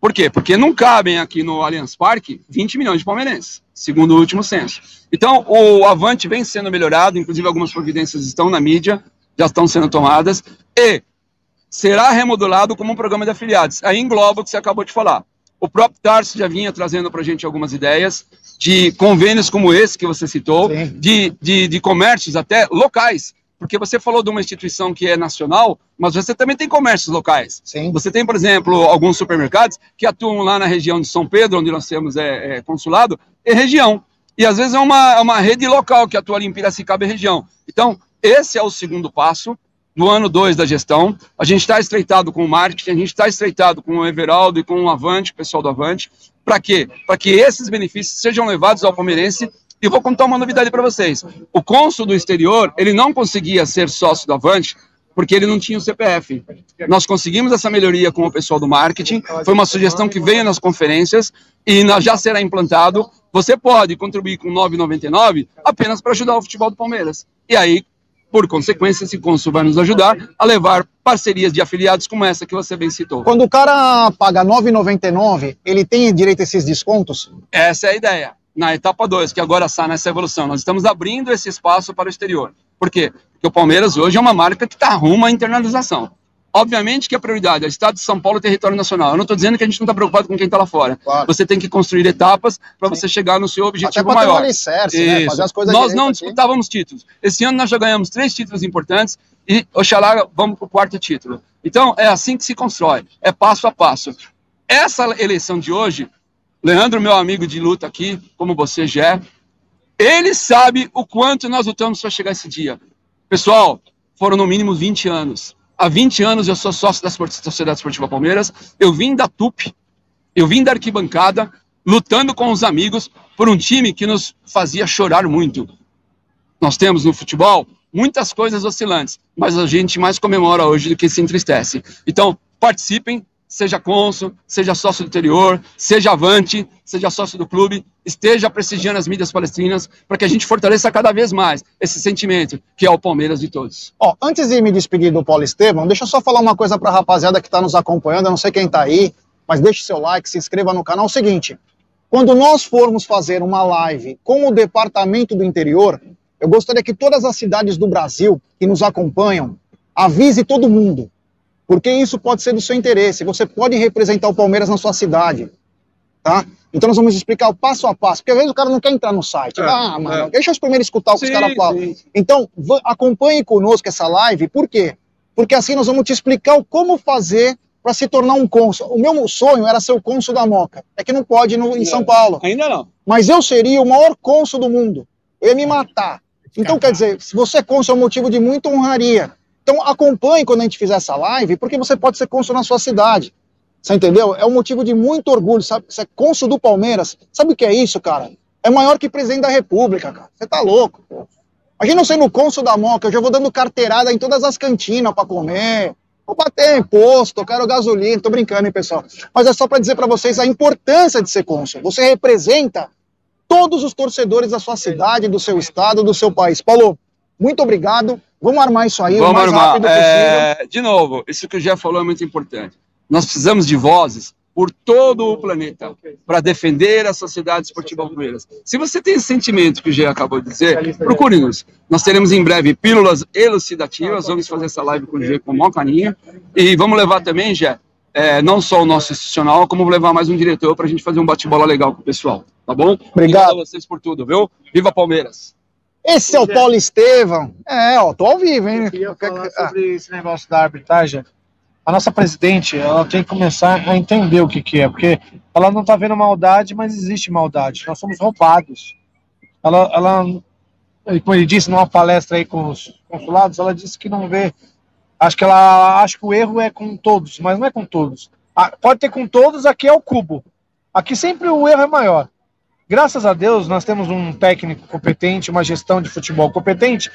I: Por quê? Porque não cabem aqui no Allianz Parque 20 milhões de palmeirenses, segundo o último censo. Então, o Avante vem sendo melhorado, inclusive algumas providências estão na mídia, já estão sendo tomadas, e será remodelado como um programa de afiliados. Aí engloba o que você acabou de falar. O próprio Tarso já vinha trazendo para a gente algumas ideias de convênios como esse que você citou, de, de, de comércios até locais, porque você falou de uma instituição que é nacional, mas você também tem comércios locais.
A: Sim.
I: Você tem, por exemplo, alguns supermercados que atuam lá na região de São Pedro, onde nós temos é, é, consulado, e região. E às vezes é uma, é uma rede local que atua ali em Piracicaba e região. Então, esse é o segundo passo do ano 2 da gestão. A gente está estreitado com o marketing, a gente está estreitado com o Everaldo e com o Avante, o pessoal do Avante. Para quê? Para que esses benefícios sejam levados ao palmeirense E vou contar uma novidade para vocês. O cônsul do exterior, ele não conseguia ser sócio da Avante porque ele não tinha o CPF. Nós conseguimos essa melhoria com o pessoal do marketing, foi uma sugestão que veio nas conferências e já será implantado. Você pode contribuir com 9,99 apenas para ajudar o futebol do Palmeiras. E aí, por consequência, esse cônsul vai nos ajudar a levar parcerias de afiliados como essa que você bem citou.
A: Quando o cara paga 9,99, ele tem direito a esses descontos?
I: Essa é a ideia. Na etapa 2, que agora está nessa evolução, nós estamos abrindo esse espaço para o exterior. Por quê? Porque o Palmeiras hoje é uma marca que está rumo à internalização. Obviamente que a prioridade é o Estado de São Paulo e território nacional. Eu não estou dizendo que a gente não está preocupado com quem está lá fora. Claro. Você tem que construir etapas para você chegar no seu objetivo
A: Até
I: maior.
A: Alicerce, né? Fazer as coisas
I: nós não disputávamos aqui. títulos. Esse ano nós já ganhamos três títulos importantes e, oxalá, vamos para o quarto título. Então, é assim que se constrói. É passo a passo. Essa eleição de hoje, Leandro, meu amigo de luta aqui, como você já é, ele sabe o quanto nós lutamos para chegar esse dia. Pessoal, foram no mínimo 20 anos. Há 20 anos eu sou sócio da Sociedade Esportiva Palmeiras. Eu vim da TUP, eu vim da arquibancada, lutando com os amigos por um time que nos fazia chorar muito. Nós temos no futebol muitas coisas oscilantes, mas a gente mais comemora hoje do que se entristece. Então, participem, seja cônsul, seja sócio do interior, seja avante, seja sócio do clube, esteja prestigiando as mídias palestrinas para que a gente fortaleça cada vez mais esse sentimento que é o Palmeiras de todos.
A: Ó, antes de me despedir do Paulo Estevam, deixa eu só falar uma coisa para a rapaziada que está nos acompanhando, eu não sei quem está aí, mas deixe seu like, se inscreva no canal. É o seguinte, quando nós formos fazer uma live com o Departamento do Interior, eu gostaria que todas as cidades do Brasil que nos acompanham avise todo mundo porque isso pode ser do seu interesse. Você pode representar o Palmeiras na sua cidade, tá? Então nós vamos explicar o passo a passo, porque às vezes o cara não quer entrar no site. É, ah, mano, é. deixa eu primeiro escutar o que sim, os caras falam. Então, acompanhe conosco essa live, por quê? Porque assim nós vamos te explicar como fazer para se tornar um cônsul. O meu sonho era ser o cônsul da Moca. É que não pode no, em São Paulo.
I: Ainda não.
A: Mas eu seria o maior cônsul do mundo. Eu ia me matar. Então, quer dizer, se você é cônsul é um motivo de muita honraria. Então acompanhe quando a gente fizer essa live, porque você pode ser cônsul na sua cidade. Você entendeu? É um motivo de muito orgulho, sabe? Você é cônsul do Palmeiras. Sabe o que é isso, cara? É maior que presidente da República, cara. Você tá louco, pô. Imagina eu sendo cônsul da Moca, eu já vou dando carteirada em todas as cantinas para comer. Vou bater imposto, eu quero gasolina. Tô brincando, hein, pessoal? Mas é só para dizer para vocês a importância de ser cônsul. Você representa todos os torcedores da sua cidade, do seu estado, do seu país. Paulo, muito obrigado. Vamos armar isso aí
I: Vamos o mais armar. rápido é... possível. De novo, isso que o Jeff falou é muito importante. Nós precisamos de vozes por todo o planeta para defender a Sociedade Esportiva Palmeiras. Se você tem esse sentimento que o Gê acabou de dizer, procure-nos. Nós teremos em breve pílulas elucidativas, vamos fazer essa live com o Gê com o maior carinho. E vamos levar também, Gê, é, não só o nosso institucional, como levar mais um diretor para a gente fazer um bate-bola legal com o pessoal. Tá bom?
A: Obrigado. Obrigado
I: a vocês por tudo, viu? Viva Palmeiras!
A: Esse é o Paulo Estevão. É, ó, tô ao vivo, hein?
H: Eu queria falar sobre esse negócio da arbitragem. A nossa presidente, ela tem que começar a entender o que, que é, porque ela não tá vendo maldade, mas existe maldade. Nós somos roubados. Ela, ela como ele disse numa palestra aí com os consulados, ela disse que não vê. Acho que ela acha que o erro é com todos, mas não é com todos. Ah, pode ter com todos, aqui é o cubo. Aqui sempre o erro é maior. Graças a Deus, nós temos um técnico competente, uma gestão de futebol competente,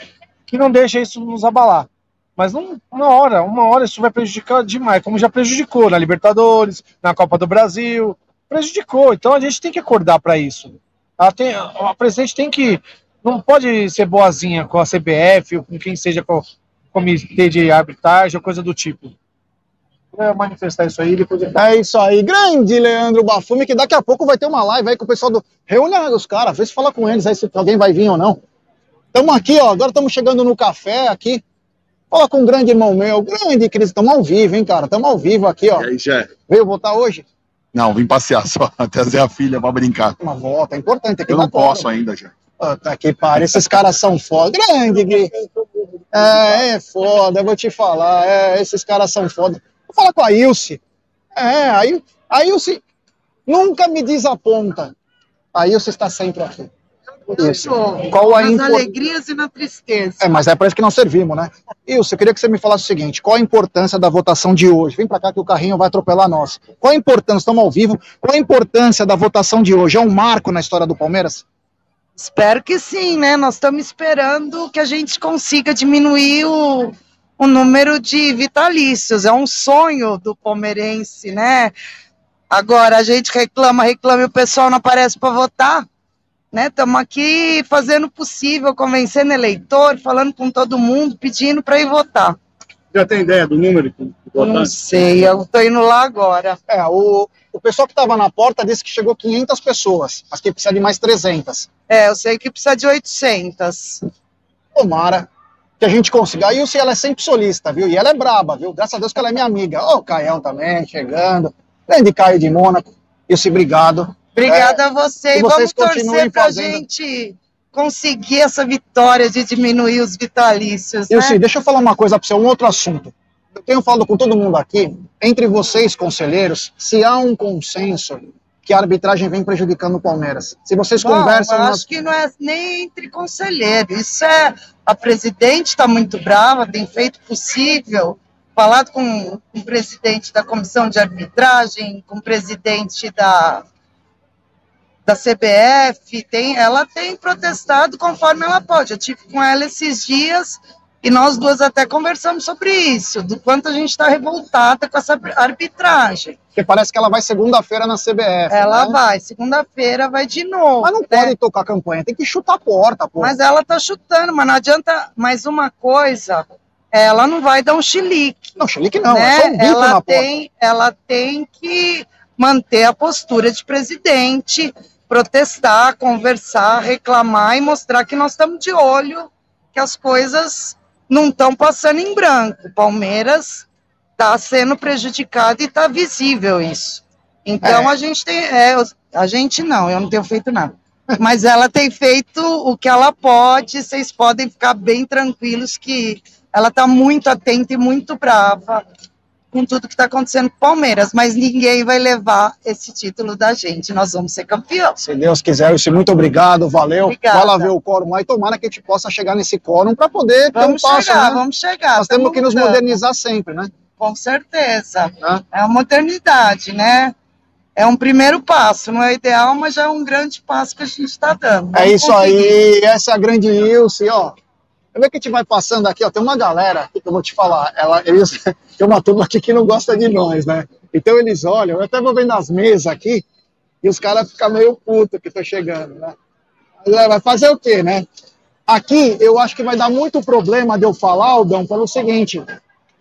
H: que não deixa isso nos abalar. Mas não, uma hora, uma hora isso vai prejudicar demais, como já prejudicou na Libertadores, na Copa do Brasil, prejudicou. Então a gente tem que acordar para isso. A, tem, a presidente tem que, não pode ser boazinha com a CBF ou com quem seja com o comitê de arbitragem ou coisa do tipo manifestar isso aí. Depois...
A: É isso aí, grande Leandro Bafume, que daqui a pouco vai ter uma live aí com o pessoal do. Reúne os caras, vê se fala com eles aí se alguém vai vir ou não. Estamos aqui, ó, agora estamos chegando no café aqui. Fala com um grande irmão meu, grande Cris, estamos ao vivo, hein, cara? Estamos ao vivo aqui, ó.
J: E aí, Jé?
A: Veio votar hoje?
J: Não, vim passear só, trazer a filha pra brincar.
A: Uma volta, é importante.
J: Aqui Eu não posso ainda, já.
A: Puta que pariu, esses caras são foda. Grande, Gui. É, é foda, eu vou te falar. É, esses caras são foda. Vou falar com a Ilse. É, aí, a Ilse nunca me desaponta. A Ilse está sempre aqui.
K: Isso. Qual a nas import... alegrias e na tristeza.
A: É, mas é para isso que nós servimos, né? Ilse, eu queria que você me falasse o seguinte: qual a importância da votação de hoje? Vem para cá que o carrinho vai atropelar nós. Qual a importância? Estamos ao vivo. Qual a importância da votação de hoje? É um marco na história do Palmeiras?
K: Espero que sim, né? Nós estamos esperando que a gente consiga diminuir o, o número de vitalícios. É um sonho do palmeirense, né? Agora a gente reclama, reclama e o pessoal não aparece para votar. Né? Estamos aqui fazendo o possível, convencendo eleitor, falando com todo mundo, pedindo para ir votar.
B: Já tem ideia do número de votantes?
K: Não sei, eu estou indo lá agora.
A: É, o, o pessoal que estava na porta disse que chegou 500 pessoas, mas que precisa de mais 300.
K: É, eu sei que precisa de 800.
A: Tomara que a gente consiga. A Ilse, ela é sempre solista, viu? E ela é braba, viu? Graças a Deus que ela é minha amiga. Ó, o Caião também, chegando. Grande Caio de Mônaco. Ilse, obrigado.
K: Obrigada
A: É,
K: a você. E
A: vocês
K: vamos torcer
A: continuem
K: para a
A: fazendo.
K: gente conseguir essa vitória de diminuir os vitalícios. Né?
A: Ilse, deixa eu falar uma coisa para você, um outro assunto. Eu tenho falado com todo mundo aqui, entre vocês, conselheiros, se há um consenso que a arbitragem vem prejudicando o Palmeiras. Se vocês
K: Bom,
A: conversam...
K: eu acho que não é nem entre conselheiros. Isso é. A presidente está muito brava, tem feito possível, falado com, com o presidente da comissão de arbitragem, com o presidente da, da CBF, tem, ela tem protestado conforme ela pode. Eu tive com ela esses dias e nós duas até conversamos sobre isso, do quanto a gente está revoltada com essa arbitragem.
A: Porque parece que ela vai segunda-feira na CBF.
K: Ela
A: né?
K: vai, segunda-feira vai de novo.
A: Mas não
K: né?
A: pode tocar campanha, tem que chutar a porta, pô.
K: Mas ela tá chutando, mas não adianta. Mais uma coisa, ela não vai dar um chilique.
A: Não, chilique não,
K: né?
A: é só um bico
K: ela
A: na
K: tem, ela tem que manter a postura de presidente, protestar, conversar, reclamar e mostrar que nós estamos de olho, que as coisas não estão passando em branco. O Palmeiras está sendo prejudicado e está visível isso. Então
A: É.
K: a gente tem, é, a gente não, eu não tenho feito nada. Mas ela tem feito o que ela pode, vocês podem ficar bem tranquilos que ela está muito atenta e muito brava com tudo que está acontecendo com o Palmeiras, mas ninguém vai levar esse título da gente, nós vamos ser campeão.
A: Se Deus quiser, Ilse, muito obrigado, valeu.
K: Obrigada.
A: Vai lá ver o quórum aí, tomara que a gente possa chegar nesse quórum para poder
K: Vamos
A: ter um passo,
K: chegar,
A: né?
K: vamos chegar.
A: Nós temos que nos
K: lutando.
A: modernizar sempre, né?
K: Com certeza.
A: Né?
K: É uma modernidade, né? É um primeiro passo, não é ideal, mas já é um grande passo que a gente está dando.
A: É
K: Vamos
A: isso
K: conseguir.
A: aí, essa é a grande Ilse, ó. Eu vejo que a gente vai passando aqui, ó, tem uma galera aqui que eu vou te falar, ela, eles, tem uma turma aqui que não gosta de nós, né? Então eles olham, eu até vou vendo as mesas aqui, e os caras ficam meio putos que estão chegando, né? É, vai fazer o quê, né? Aqui, eu acho que vai dar muito problema de eu falar, Aldão, pelo seguinte,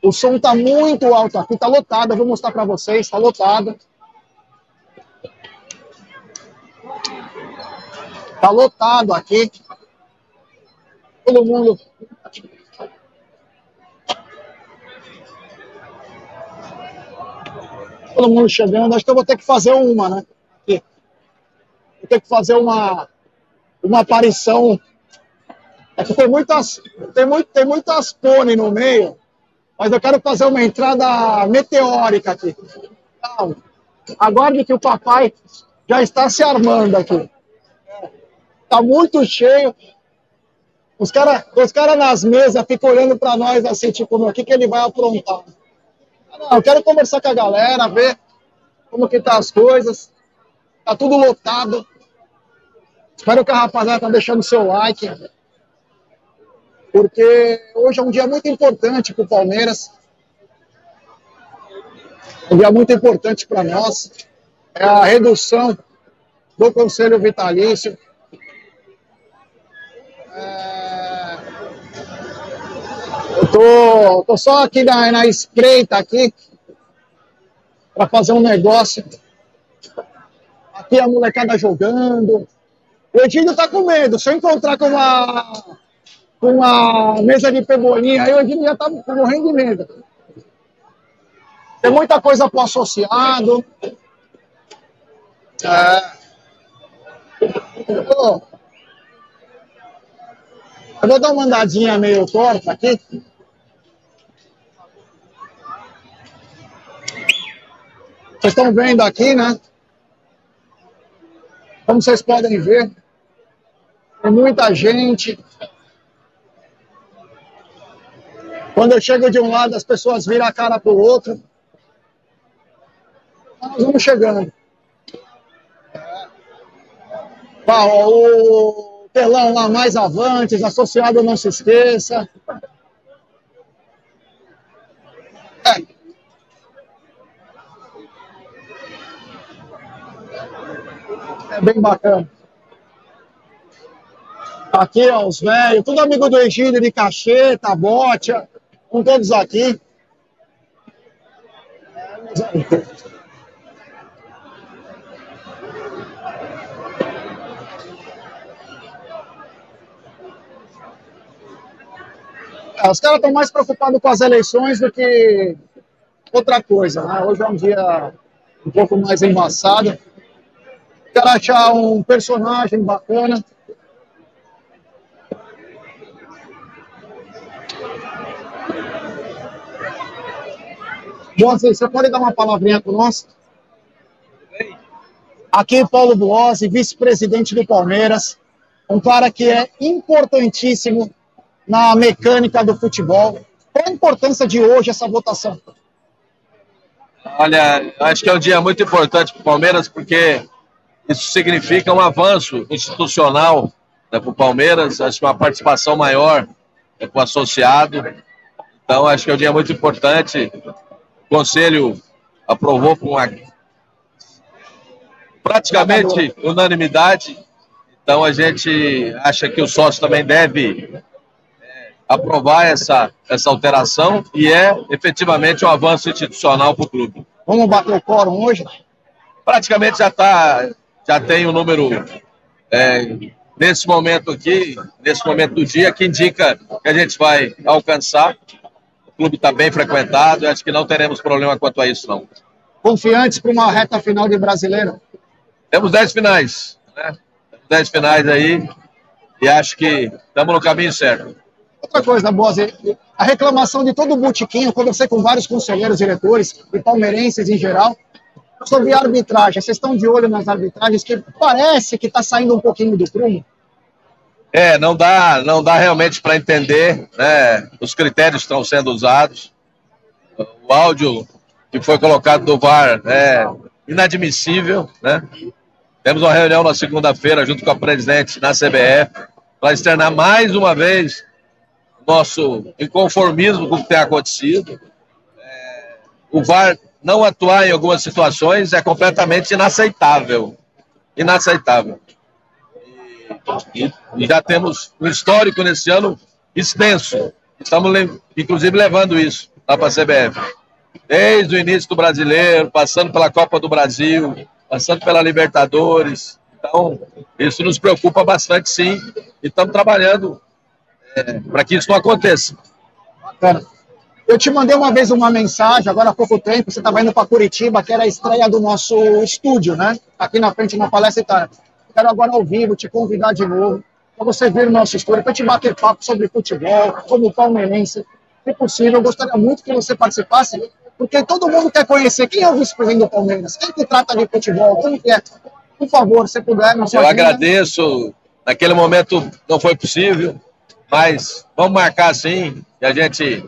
A: o som tá muito alto aqui, tá lotado, eu vou mostrar para vocês, tá lotado. Tá lotado aqui. Todo mundo. Todo mundo chegando. Acho que eu vou ter que fazer uma, né? Vou ter que fazer uma, uma aparição. É que tem muitas, tem muito, tem muitas pônei no meio, mas eu quero fazer uma entrada meteórica aqui. Calma. Aguarde que o papai já está se armando aqui. Tá muito cheio. Os caras os cara nas mesas ficam olhando para nós assim, tipo, o que, que ele vai aprontar? Eu quero conversar com a galera, ver como que tá as coisas. Tá tudo lotado. Espero que a rapaziada tá deixando seu like. Porque hoje é um dia muito importante para o Palmeiras. Um dia muito importante para nós. É a redução do Conselho Vitalício. É, Eu tô, tô só aqui na, na espreita aqui para fazer um negócio. Aqui a molecada jogando. O Edinho tá com medo. Se eu encontrar com uma, com uma mesa de pebolinha, aí o Edinho já tá morrendo de medo. Tem muita coisa pro associado. É. Eu vou dar uma andadinha meio torta aqui. Vocês estão vendo aqui, né? Como vocês podem ver, tem muita gente. Quando eu chego de um lado, as pessoas viram a cara para o outro. Nós vamos chegando. Ó, o Pelão lá mais avantes, associado não se esqueça. É. É bem bacana. Aqui, ó, os velhos, tudo amigo do Egílio, de Cacheta, Botia, com todos aqui. É, os caras estão mais preocupados com as eleições do que outra coisa, né? Hoje é um dia um pouco mais embaçado. Quero achar um personagem bacana. Boazzi, você pode dar uma palavrinha com nós? Aqui, Paulo Buozzi, vice-presidente do Palmeiras, um cara que é importantíssimo na mecânica do futebol. Qual a importância de hoje essa votação?
L: Olha, acho que é um dia muito importante para o Palmeiras, porque isso significa um avanço institucional né, para o Palmeiras, acho que uma participação maior né, para o associado. Então, acho que é um dia muito importante. O Conselho aprovou com uma praticamente unanimidade. Então, a gente acha que o sócio também deve aprovar essa, essa alteração e é efetivamente um avanço institucional para o clube.
A: Vamos bater o quórum hoje?
L: Praticamente já está, já tem o um número é, nesse momento aqui, nesse momento do dia, que indica que a gente vai alcançar. O clube está bem frequentado, acho que não teremos problema quanto a isso, não.
A: Confiantes para uma reta final de brasileiro?
L: Temos dez finais, né? Dez finais aí, e acho que estamos no caminho certo.
A: Outra coisa, Boze, a reclamação de todo o botiquinho, eu conversei com vários conselheiros, diretores e palmeirenses em geral, sobre arbitragem. Vocês estão de olho nas arbitragens que parece que está saindo um pouquinho do prumo?
L: É, não dá, não dá realmente para entender, né? Os critérios estão sendo usados. O áudio que foi colocado do VAR é inadmissível, né? Temos uma reunião na segunda-feira junto com a presidente na CBF para externar mais uma vez nosso inconformismo com o que tem acontecido. É, o VAR não atuar em algumas situações é completamente inaceitável. Inaceitável. E, e já temos um histórico nesse ano extenso. Estamos, inclusive, levando isso lá para a CBF. Desde o início do brasileiro, passando pela Copa do Brasil, passando pela Libertadores. Então, isso nos preocupa bastante, sim. E estamos trabalhando é, para que isso não aconteça.
A: Bacana. Eu te mandei uma vez uma mensagem, agora há pouco tempo, você estava indo para Curitiba, que era a estreia do nosso estúdio, né? Aqui na frente, uma palestra tal. Quero agora ao vivo te convidar de novo para você vir no nosso estúdio, para te bater papo sobre futebol, como palmeirense. Se possível, eu gostaria muito que você participasse, porque todo mundo quer conhecer quem é o vice-presidente do Palmeiras, quem que trata de futebol, como que é. Por favor, se puder.
L: Eu agradeço. Naquele momento não foi possível, mas vamos marcar sim. E a gente.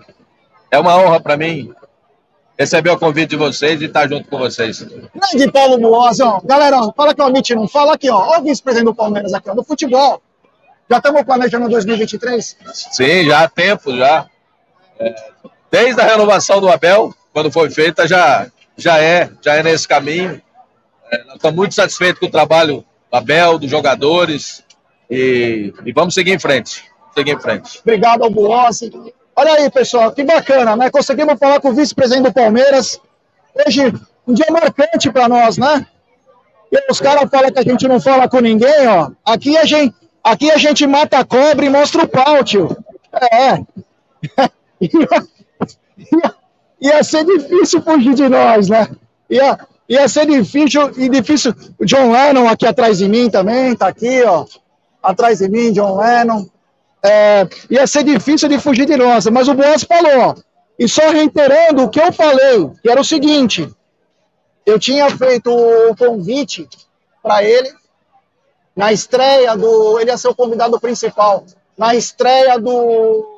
L: É uma honra para mim receber o convite de vocês e estar junto com vocês.
A: Grande Paulo Buozzi, ó. Galera, fala que o Amit não fala aqui, ó. Olha o vice-presidente do Palmeiras aqui, ó, do futebol. Já estamos planejando 2023?
L: Sim, já há tempo, já. É, desde a renovação do Abel, quando foi feita, já, já é, já é nesse caminho. É, nós estamos muito satisfeitos com o trabalho do Abel, dos jogadores, e, e vamos seguir em frente seguir em frente.
A: Obrigado ao. Olha aí, pessoal, que bacana, né? Conseguimos falar com o vice-presidente do Palmeiras. Hoje, um dia marcante para nós, né? E os caras falam que a gente não fala com ninguém, ó. Aqui a gente, aqui a gente mata a cobra e mostra o pau, tio. É. ia, ia, ia ser difícil fugir de nós, né? Ia, ia ser difícil e difícil. O John Lennon aqui atrás de mim também, tá aqui, ó. Atrás de mim, John Lennon é, ia ser difícil de fugir de nós. Mas o Boas falou, e só reiterando o que eu falei, que era o seguinte: eu tinha feito o convite para ele na estreia do. Ele ia ser o convidado principal. Na estreia do,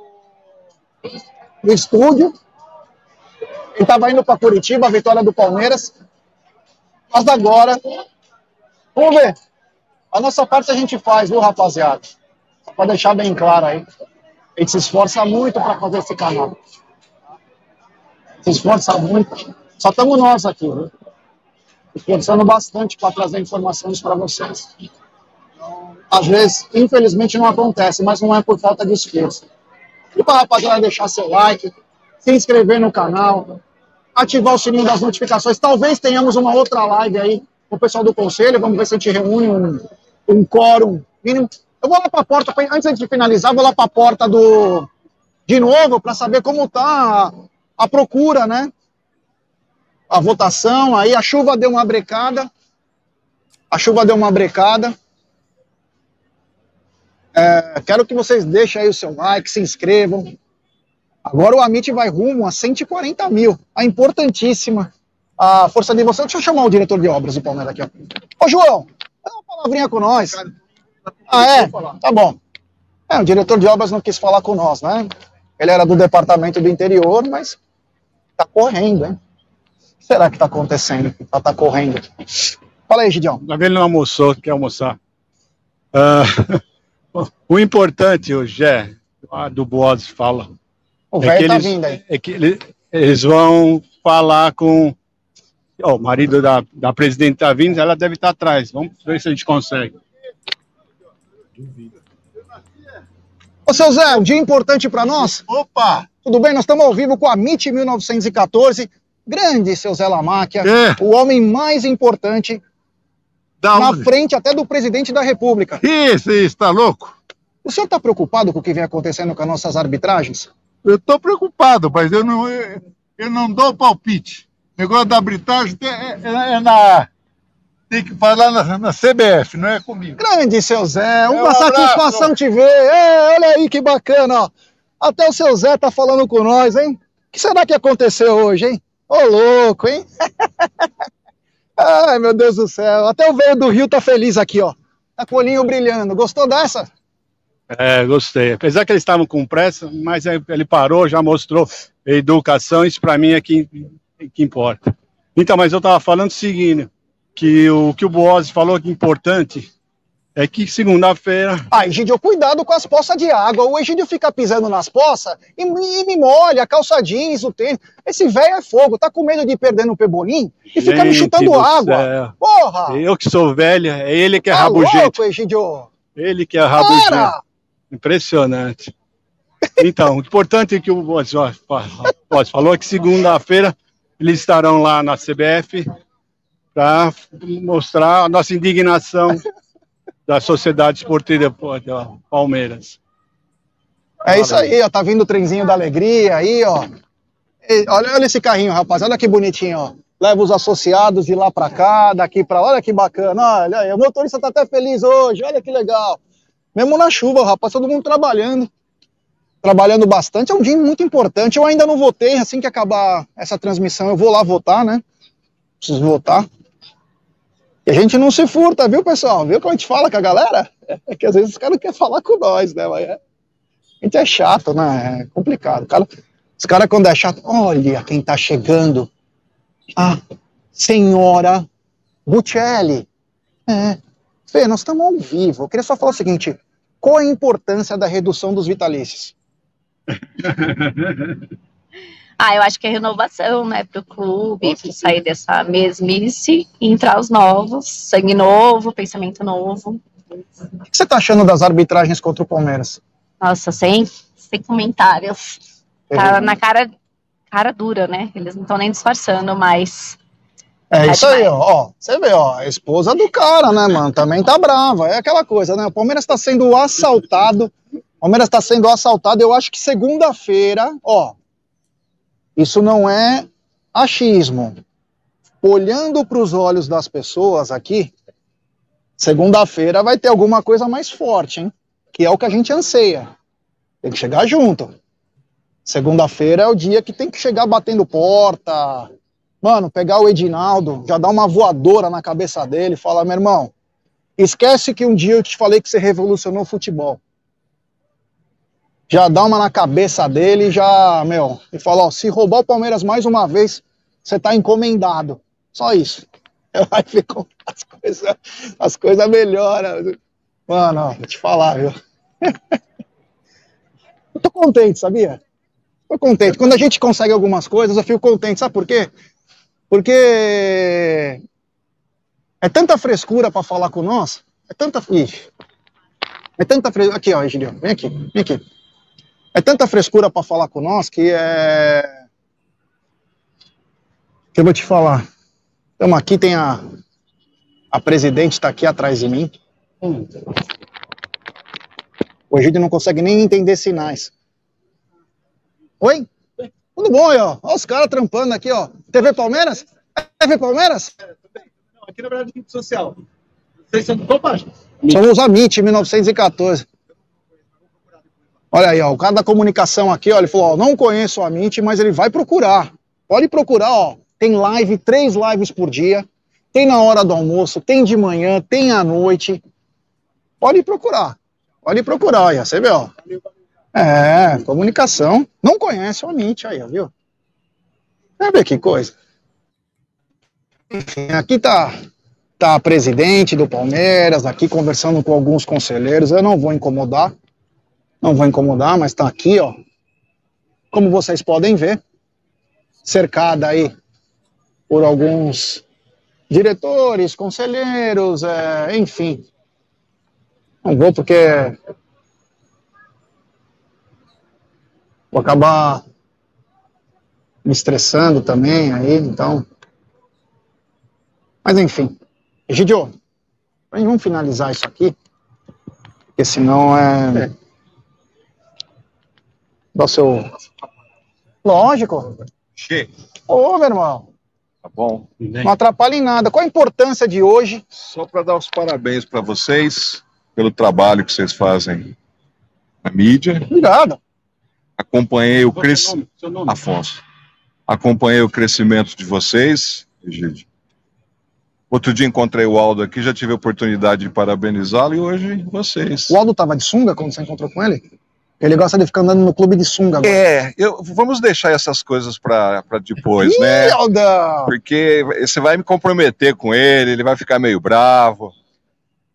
A: do estúdio. Ele estava indo para Curitiba, a vitória do Palmeiras. Mas agora. Vamos ver. A nossa parte a gente faz, viu, rapaziada? Pra deixar bem claro aí. A gente se esforça muito para fazer esse canal. Se esforça muito. Só estamos nós aqui, viu? Esforçando bastante para trazer informações para vocês. Às vezes, infelizmente, não acontece, mas não é por falta de esforço. E para a rapaziada deixar seu like, se inscrever no canal, ativar o sininho das notificações. Talvez tenhamos uma outra live aí com o pessoal do conselho. Vamos ver se a gente reúne um, um quórum mínimo. Eu vou lá para a porta, antes de finalizar, vou lá para a porta do. De novo, para saber como está a, procura, né? A votação. Aí a chuva deu uma brecada. A chuva deu uma brecada. É, quero que vocês deixem aí o seu like, se inscrevam. Agora o Amit vai rumo a 140 mil. A importantíssima a força de você. Deixa eu chamar o diretor de obras do Palmeiras aqui. Ó. Ô, João, dá uma palavrinha com nós. Ah, é? Tá bom. É, o diretor de obras não quis falar com nós, né? Ele era do departamento do interior, mas tá correndo, hein? O que será que tá acontecendo? Tá, tá correndo. Fala aí, Gidião.
B: Ele não almoçou, quer almoçar. Uh, O importante, o Gé, do Boas fala.
A: O velho é tá eles, vindo aí.
B: É que eles, eles vão falar com. Oh, o marido da, da presidente tá vindo, ela deve estar tá atrás. Vamos ver se a gente consegue.
A: Ô, seu Zé, um dia importante para nós.
B: Opa!
A: Tudo bem? Nós estamos ao vivo com a MIT 1914. Grande, seu Zé Lamáquia. É. O homem mais importante da na onde? frente até do presidente da República.
B: Isso, isso, tá louco?
A: O senhor está preocupado com o que vem acontecendo com as nossas arbitragens?
B: Eu estou preocupado, mas eu não, eu, eu, não dou palpite. O negócio da arbitragem é, é, é na. Tem que falar na, na, CBF, não é comigo.
A: Grande, seu Zé. Uma é um satisfação te ver. É, olha aí que bacana, ó. Até o seu Zé tá falando com nós, hein? O que será que aconteceu hoje, hein? Ô, louco, hein? Ai, meu Deus do céu. Até o velho do Rio tá feliz aqui, ó. Tá com o olhinho brilhando. Gostou dessa?
B: É, gostei. Apesar que eles estavam com pressa, mas ele parou, já mostrou educação, isso para mim é que, que importa. Então, mas eu estava falando o seguinte, que o que o Boaz falou que é importante é que segunda-feira.
A: Ah, Egidio, cuidado com as poças de água. O Egidio fica pisando nas poças e, e me molha, a calça jeans, o tênis. Esse velho é fogo, tá com medo de perder no pebolim e fica me chutando água. Céu. Porra!
B: Eu que sou velho, é ele que é tá rabugento. Louco,
A: Egidio.
B: Ele que é rabugento. Para! Impressionante. Então, o importante é que o Boaz falou que segunda-feira eles estarão lá na CBF para mostrar a nossa indignação da Sociedade Esportiva Palmeiras.
A: É isso aí, ó. Tá vindo o trenzinho da alegria aí, ó. E, olha, olha esse carrinho, rapaz. Olha que bonitinho, ó. Leva os associados de lá para cá, daqui para lá. Olha que bacana. Olha aí, o motorista tá até feliz hoje. Olha que legal. Mesmo na chuva, rapaz, todo mundo trabalhando. Trabalhando bastante. É um dia muito importante. Eu ainda não votei. Assim que acabar essa transmissão, eu vou lá votar, né? Preciso votar. E a gente não se furta, viu, pessoal? Viu como a gente fala com a galera? É que às vezes os caras querem falar com nós, né? Mas é... a gente é chato, né? É complicado. Cara... Os caras, quando é chato, olha quem tá chegando. A senhora Buccelli. É. Fê, nós estamos ao vivo. Eu queria só falar o seguinte: qual a importância da redução dos vitalícios?
M: Ah, eu acho que é renovação, né, para o clube, para sair dessa mesmice e entrar os novos, sangue novo, pensamento novo.
A: O que você está achando das arbitragens contra o Palmeiras?
M: Nossa, sem, sem comentários. Tá na cara, cara dura, né? Eles não estão nem disfarçando, mas.
A: É, é isso demais. aí, ó. Você vê, ó, a esposa do cara, né, mano? Também tá brava. É aquela coisa, né? O Palmeiras está sendo assaltado. O Palmeiras está sendo assaltado. Eu acho que segunda-feira, ó, isso não é achismo. Olhando para os olhos das pessoas aqui, segunda-feira vai ter alguma coisa mais forte, hein? Que é o que a gente anseia. Tem que chegar junto. Segunda-feira é o dia que tem que chegar batendo porta. Mano, pegar o Edinaldo, já dar uma voadora na cabeça dele falar: meu irmão, esquece que um dia eu te falei que você revolucionou o futebol já dá uma na cabeça dele, já, meu, e fala, ó, se roubar o Palmeiras mais uma vez, você tá encomendado. Só isso. Vai ficou as coisas as coisa melhoram. Mano, ó, vou te falar, viu? Eu tô contente, sabia? Tô contente. Quando a gente consegue algumas coisas, eu fico contente. Sabe por quê? Porque é tanta frescura para falar com nós. É tanta. Ixi. É tanta frescura. Aqui, ó, Egílio. Vem aqui, vem aqui. É tanta frescura para falar com nós que é. Que eu vou te falar. Estamos aqui, tem a. A presidente está aqui atrás de mim. O Egídio não consegue nem entender sinais. Oi? Tudo bom aí, ó. Olha os caras trampando aqui, ó. TV Palmeiras? TV Palmeiras?
N: Aqui na verdade, rede social. Vocês são do qual página?
A: Somos a MIT, 1914. Olha aí, ó, o cara da comunicação aqui, ó, ele falou, ó, não conheço a MIT, mas ele vai procurar. Pode procurar, ó. Tem live, três lives por dia. Tem na hora do almoço, tem de manhã, tem à noite. Pode procurar. Pode procurar, olha, você vê, ó. É, comunicação. Não conhece o MIT aí, ó, viu? Vai ver que coisa. Enfim, aqui tá tá a presidente do Palmeiras, aqui conversando com alguns conselheiros. Eu não vou incomodar, não vou incomodar, mas tá aqui, ó. Como vocês podem ver, cercada aí por alguns diretores, conselheiros, é, enfim. Não vou porque vou acabar me estressando também aí, então. Mas enfim. Egidio, vamos finalizar isso aqui, porque senão é. Dá o seu. Lógico.
F: Che.
A: Ô, meu irmão.
F: Tá bom.
A: Não atrapalha em nada. Qual a importância de hoje?
F: Só para dar os parabéns para vocês pelo trabalho que vocês fazem na mídia.
A: Obrigado.
F: Acompanhei o crescimento. Afonso. Acompanhei o crescimento de vocês, Egídio. Outro dia encontrei o Aldo aqui, já tive a oportunidade de parabenizá-lo e hoje vocês.
A: O Aldo tava de sunga quando você encontrou com ele? Ele gosta de ficar andando no clube de sunga agora.
F: É, eu, vamos deixar essas coisas para depois,
A: Ih,
F: né?
A: Aldão!
F: Porque você vai me comprometer com ele, ele vai ficar meio bravo.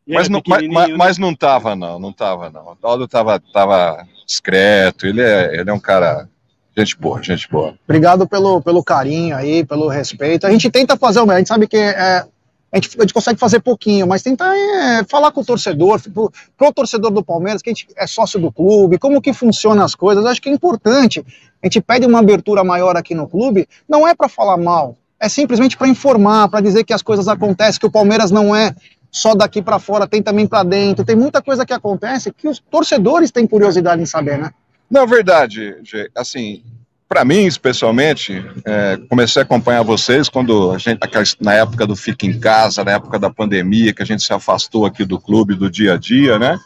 N: E
F: Mas
N: é
F: não, mas, mas-
N: né?
F: mas não tava, não, não tava, não. O Aldo tava, tava discreto, ele é, ele é um cara, gente boa, gente boa.
A: Obrigado pelo, pelo carinho aí, pelo respeito. A gente tenta fazer o melhor, a gente sabe que é, a, gente, a gente consegue fazer pouquinho, mas tenta é, falar com o torcedor, pro, pro torcedor do Palmeiras, que a gente é sócio do clube, como que funcionam as coisas, acho que é importante. A gente pede uma abertura maior aqui no clube, não é para falar mal, é simplesmente para informar, para dizer que as coisas acontecem, que o Palmeiras não é só daqui para fora, tem também para dentro, tem muita coisa que acontece que os torcedores têm curiosidade em saber, né?
F: Na verdade, assim, para mim especialmente, é, comecei a acompanhar vocês quando a gente, na época do Fica em Casa, na época da pandemia, que a gente se afastou aqui do clube, do dia a dia, né?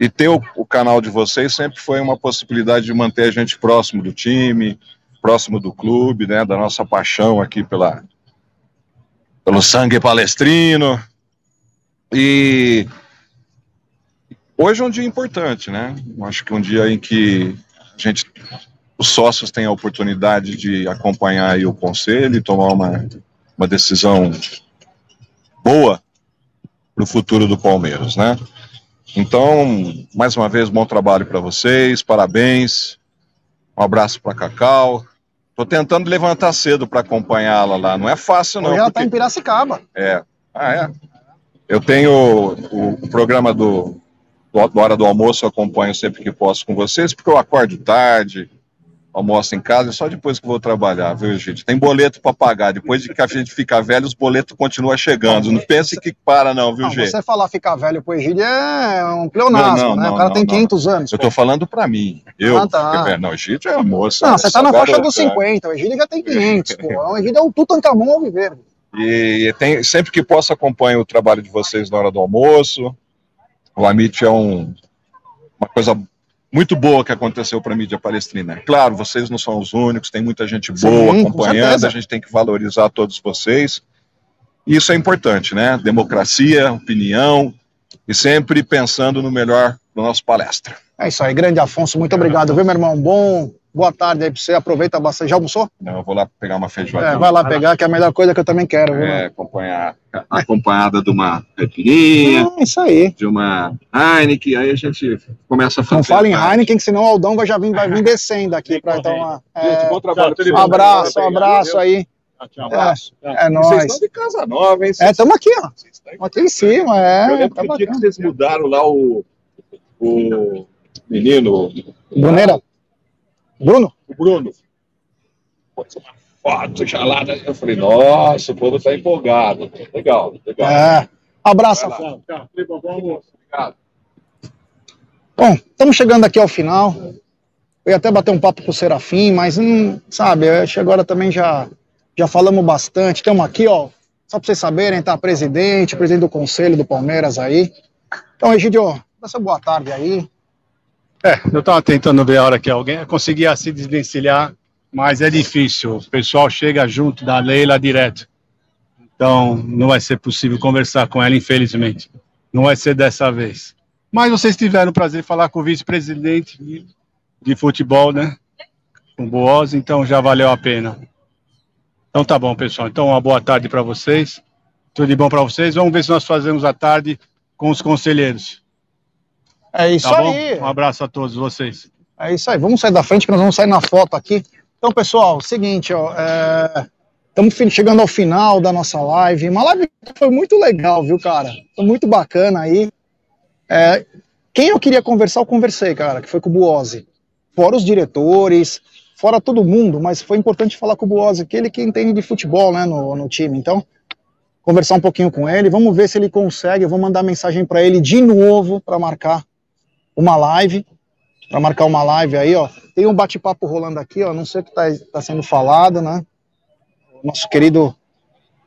F: E ter o, o canal de vocês sempre foi uma possibilidade de manter a gente próximo do time, próximo do clube, né? Da nossa paixão aqui pela, pelo sangue palestrino. E hoje é um dia importante, né? Acho que é um dia em que a gente, os sócios têm a oportunidade de acompanhar o conselho e tomar uma, uma decisão boa para o futuro do Palmeiras, né? Então, mais uma vez, bom trabalho para vocês, parabéns, um abraço para Cacau. Tô tentando levantar cedo para acompanhá-la lá, não é fácil não.
A: Hoje ela
F: porque-
A: tá em Piracicaba.
F: é. Ah, é? Eu tenho o, o programa do, do, do Hora do Almoço, eu acompanho sempre que posso com vocês, porque eu acordo tarde, almoço em casa, e só depois que vou trabalhar, viu, gente? Tem boleto para pagar. Depois de que a gente fica velho, os boletos continuam chegando. Não pense que para, não, viu,
A: Não,
F: gente?
A: você falar ficar velho pro Egídio é um pleonasmo,
F: Não, não,
A: né? o cara tem
F: não.
A: 500 anos.
F: Eu tô falando para mim. Eu,
A: Ah, tá.
F: é, não, Egídio é moça.
A: Não, você tá na faixa dos 50, o Egídio já tem 500, pô. O Egídio é o Tutankamon ao viver.
F: E tem, sempre que posso acompanho o trabalho de vocês na hora do almoço. O Amit é um, uma coisa muito boa que aconteceu para a mídia palestrina. Claro, vocês não são os únicos, tem muita gente boa
A: Sim, com
F: acompanhando, a gente tem que valorizar todos vocês. E isso é importante, né? Democracia, opinião e sempre pensando no melhor da nossa palestra.
A: É isso aí, grande Afonso, muito obrigado, viu, meu irmão? Bom, boa tarde aí pra você, aproveita bastante. Já almoçou?
F: Não, eu vou lá pegar uma feijoada.
A: É, vai lá pegar, que é a melhor coisa que eu também quero. viu?
F: É, acompanhar, acompanhada de uma caipirinha,
A: É isso aí.
F: de uma Heineken, aí a gente começa a fazer.
A: Não fala em. Heineken, que senão o Aldão vai, já vir, vai vir descendo aqui pra então. uma-
F: Gente, bom trabalho.
A: Um abraço, um abraço aí.
F: Um abraço.
A: É, é
F: Vocês
A: nóis.
F: estão de casa nova, hein?
A: É,
F: Vocês-
A: estamos aqui, ó. Estamos aqui em cima,
F: Eu
A: é.
F: lembro
A: Tá
F: que que vocês mudaram lá o, o menino.
A: Bruneira. Bruno?
F: O Bruno. Pôs uma foto já lá. né? Eu falei, nossa, o povo tá empolgado. Legal, legal.
A: É. Abraço.
F: Lá.
E: Obrigado.
A: Bom, estamos chegando aqui ao final. Eu ia até bater um papo com o Serafim, mas, hum, sabe, acho que agora também já, já falamos bastante. Estamos aqui, ó, só para vocês saberem, tá presidente, presidente do conselho do Palmeiras aí. Então, Egidio, dá sua boa tarde aí.
B: É, eu estava tentando ver a hora que alguém conseguia se desvencilhar, mas é difícil. O pessoal chega junto da Leila direto. Então, não vai ser possível conversar com ela, infelizmente. Não vai ser dessa vez. Mas vocês tiveram o prazer de falar com o vice-presidente de, futebol, né? Com o Boaz, então já valeu a pena. Então tá bom, pessoal. Então, uma boa tarde para vocês. Tudo de bom para vocês. Vamos ver se nós fazemos a tarde com os conselheiros.
A: É isso
B: Tá
A: aí.
B: Um abraço a todos vocês.
A: É isso aí. Vamos sair da frente que nós vamos sair na foto aqui. Então, pessoal, seguinte, ó, estamos chegando ao final da nossa live. Uma live que foi muito legal, viu, cara? Foi muito bacana aí. É, quem eu queria conversar, eu conversei, cara, que foi com o Buozzi. Fora os diretores, fora todo mundo, mas foi importante falar com o Buozzi, que ele que entende de futebol, né, no, no time. Então, conversar um pouquinho com ele, vamos ver se ele consegue. Eu vou mandar mensagem para ele de novo para marcar uma live para marcar uma live aí, ó. Tem um bate-papo rolando aqui, ó. Não sei o que está tá sendo falado, né? Nosso querido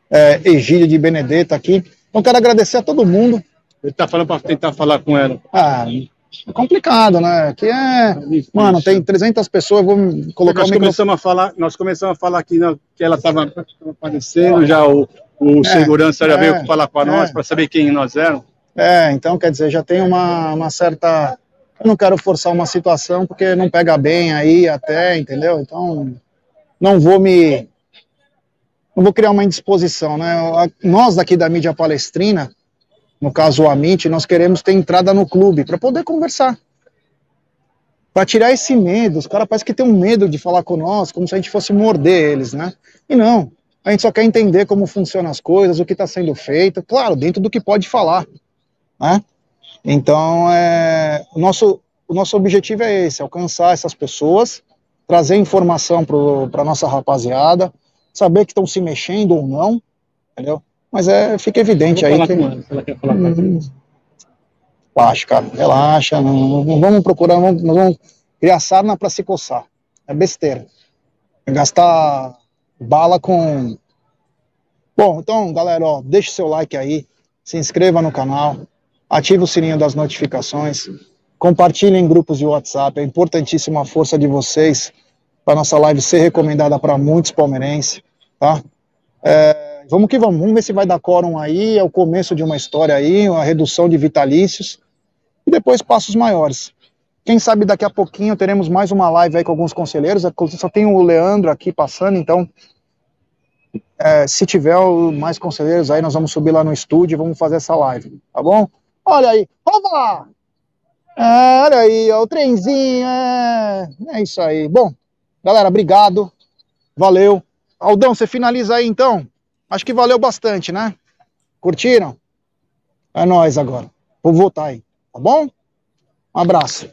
A: é, Egídio de Benedetta aqui. Então, quero agradecer a todo mundo.
B: Ele tá falando para tentar falar com ela.
A: Ah, é complicado, né? Aqui é. Mano, tem 300 pessoas, eu vou colocar
B: nós
A: o microfone.
B: começamos a falar, nós começamos a falar aqui né, que ela estava aparecendo, já o, o
A: É,
B: segurança já
A: é,
B: veio falar com
A: é.
B: nós para saber quem nós éramos.
A: É, então quer dizer, já tem uma, uma certa. Eu não quero forçar uma situação porque não pega bem aí até, entendeu? Então, não vou me. Não vou criar uma indisposição, né? Nós daqui da mídia palestrina, no caso o Amit, nós queremos ter entrada no clube para poder conversar. Para tirar esse medo. Os caras parecem que tem um medo de falar com nós, como se a gente fosse morder eles, né? E não. A gente só quer entender como funcionam as coisas, o que está sendo feito, claro, dentro do que pode falar né? Então, é, o, nosso, o nosso objetivo é esse, alcançar essas pessoas, trazer informação para a nossa rapaziada, saber que estão se mexendo ou não, entendeu? Mas é, fica evidente aí que...
B: com ela, se ela quer falar com
A: Hum, Relaxa, cara, relaxa, não, não vamos procurar, não, nós vamos criar sarna para se coçar, é besteira. É gastar bala com... Bom, então, galera, ó, deixa o seu like aí, se inscreva no canal, ative o sininho das notificações, compartilhe em grupos de WhatsApp, é importantíssima a força de vocês para nossa live ser recomendada para muitos palmeirenses, tá? É, vamos que vamos, vamos ver se vai dar quórum aí, é o começo de uma história aí, uma redução de vitalícios, e depois passos maiores. Quem sabe daqui a pouquinho teremos mais uma live aí com alguns conselheiros, só tem o Leandro aqui passando, então é, se tiver mais conselheiros aí, nós vamos subir lá no estúdio e vamos fazer essa live, tá bom? Olha aí, opa! É, olha aí, ó, o trenzinho, é, é isso aí. Bom, galera, obrigado, valeu. Aldão, você finaliza aí então? Acho que valeu bastante, né? Curtiram? É nóis agora. Vou votar aí, tá bom? Um abraço.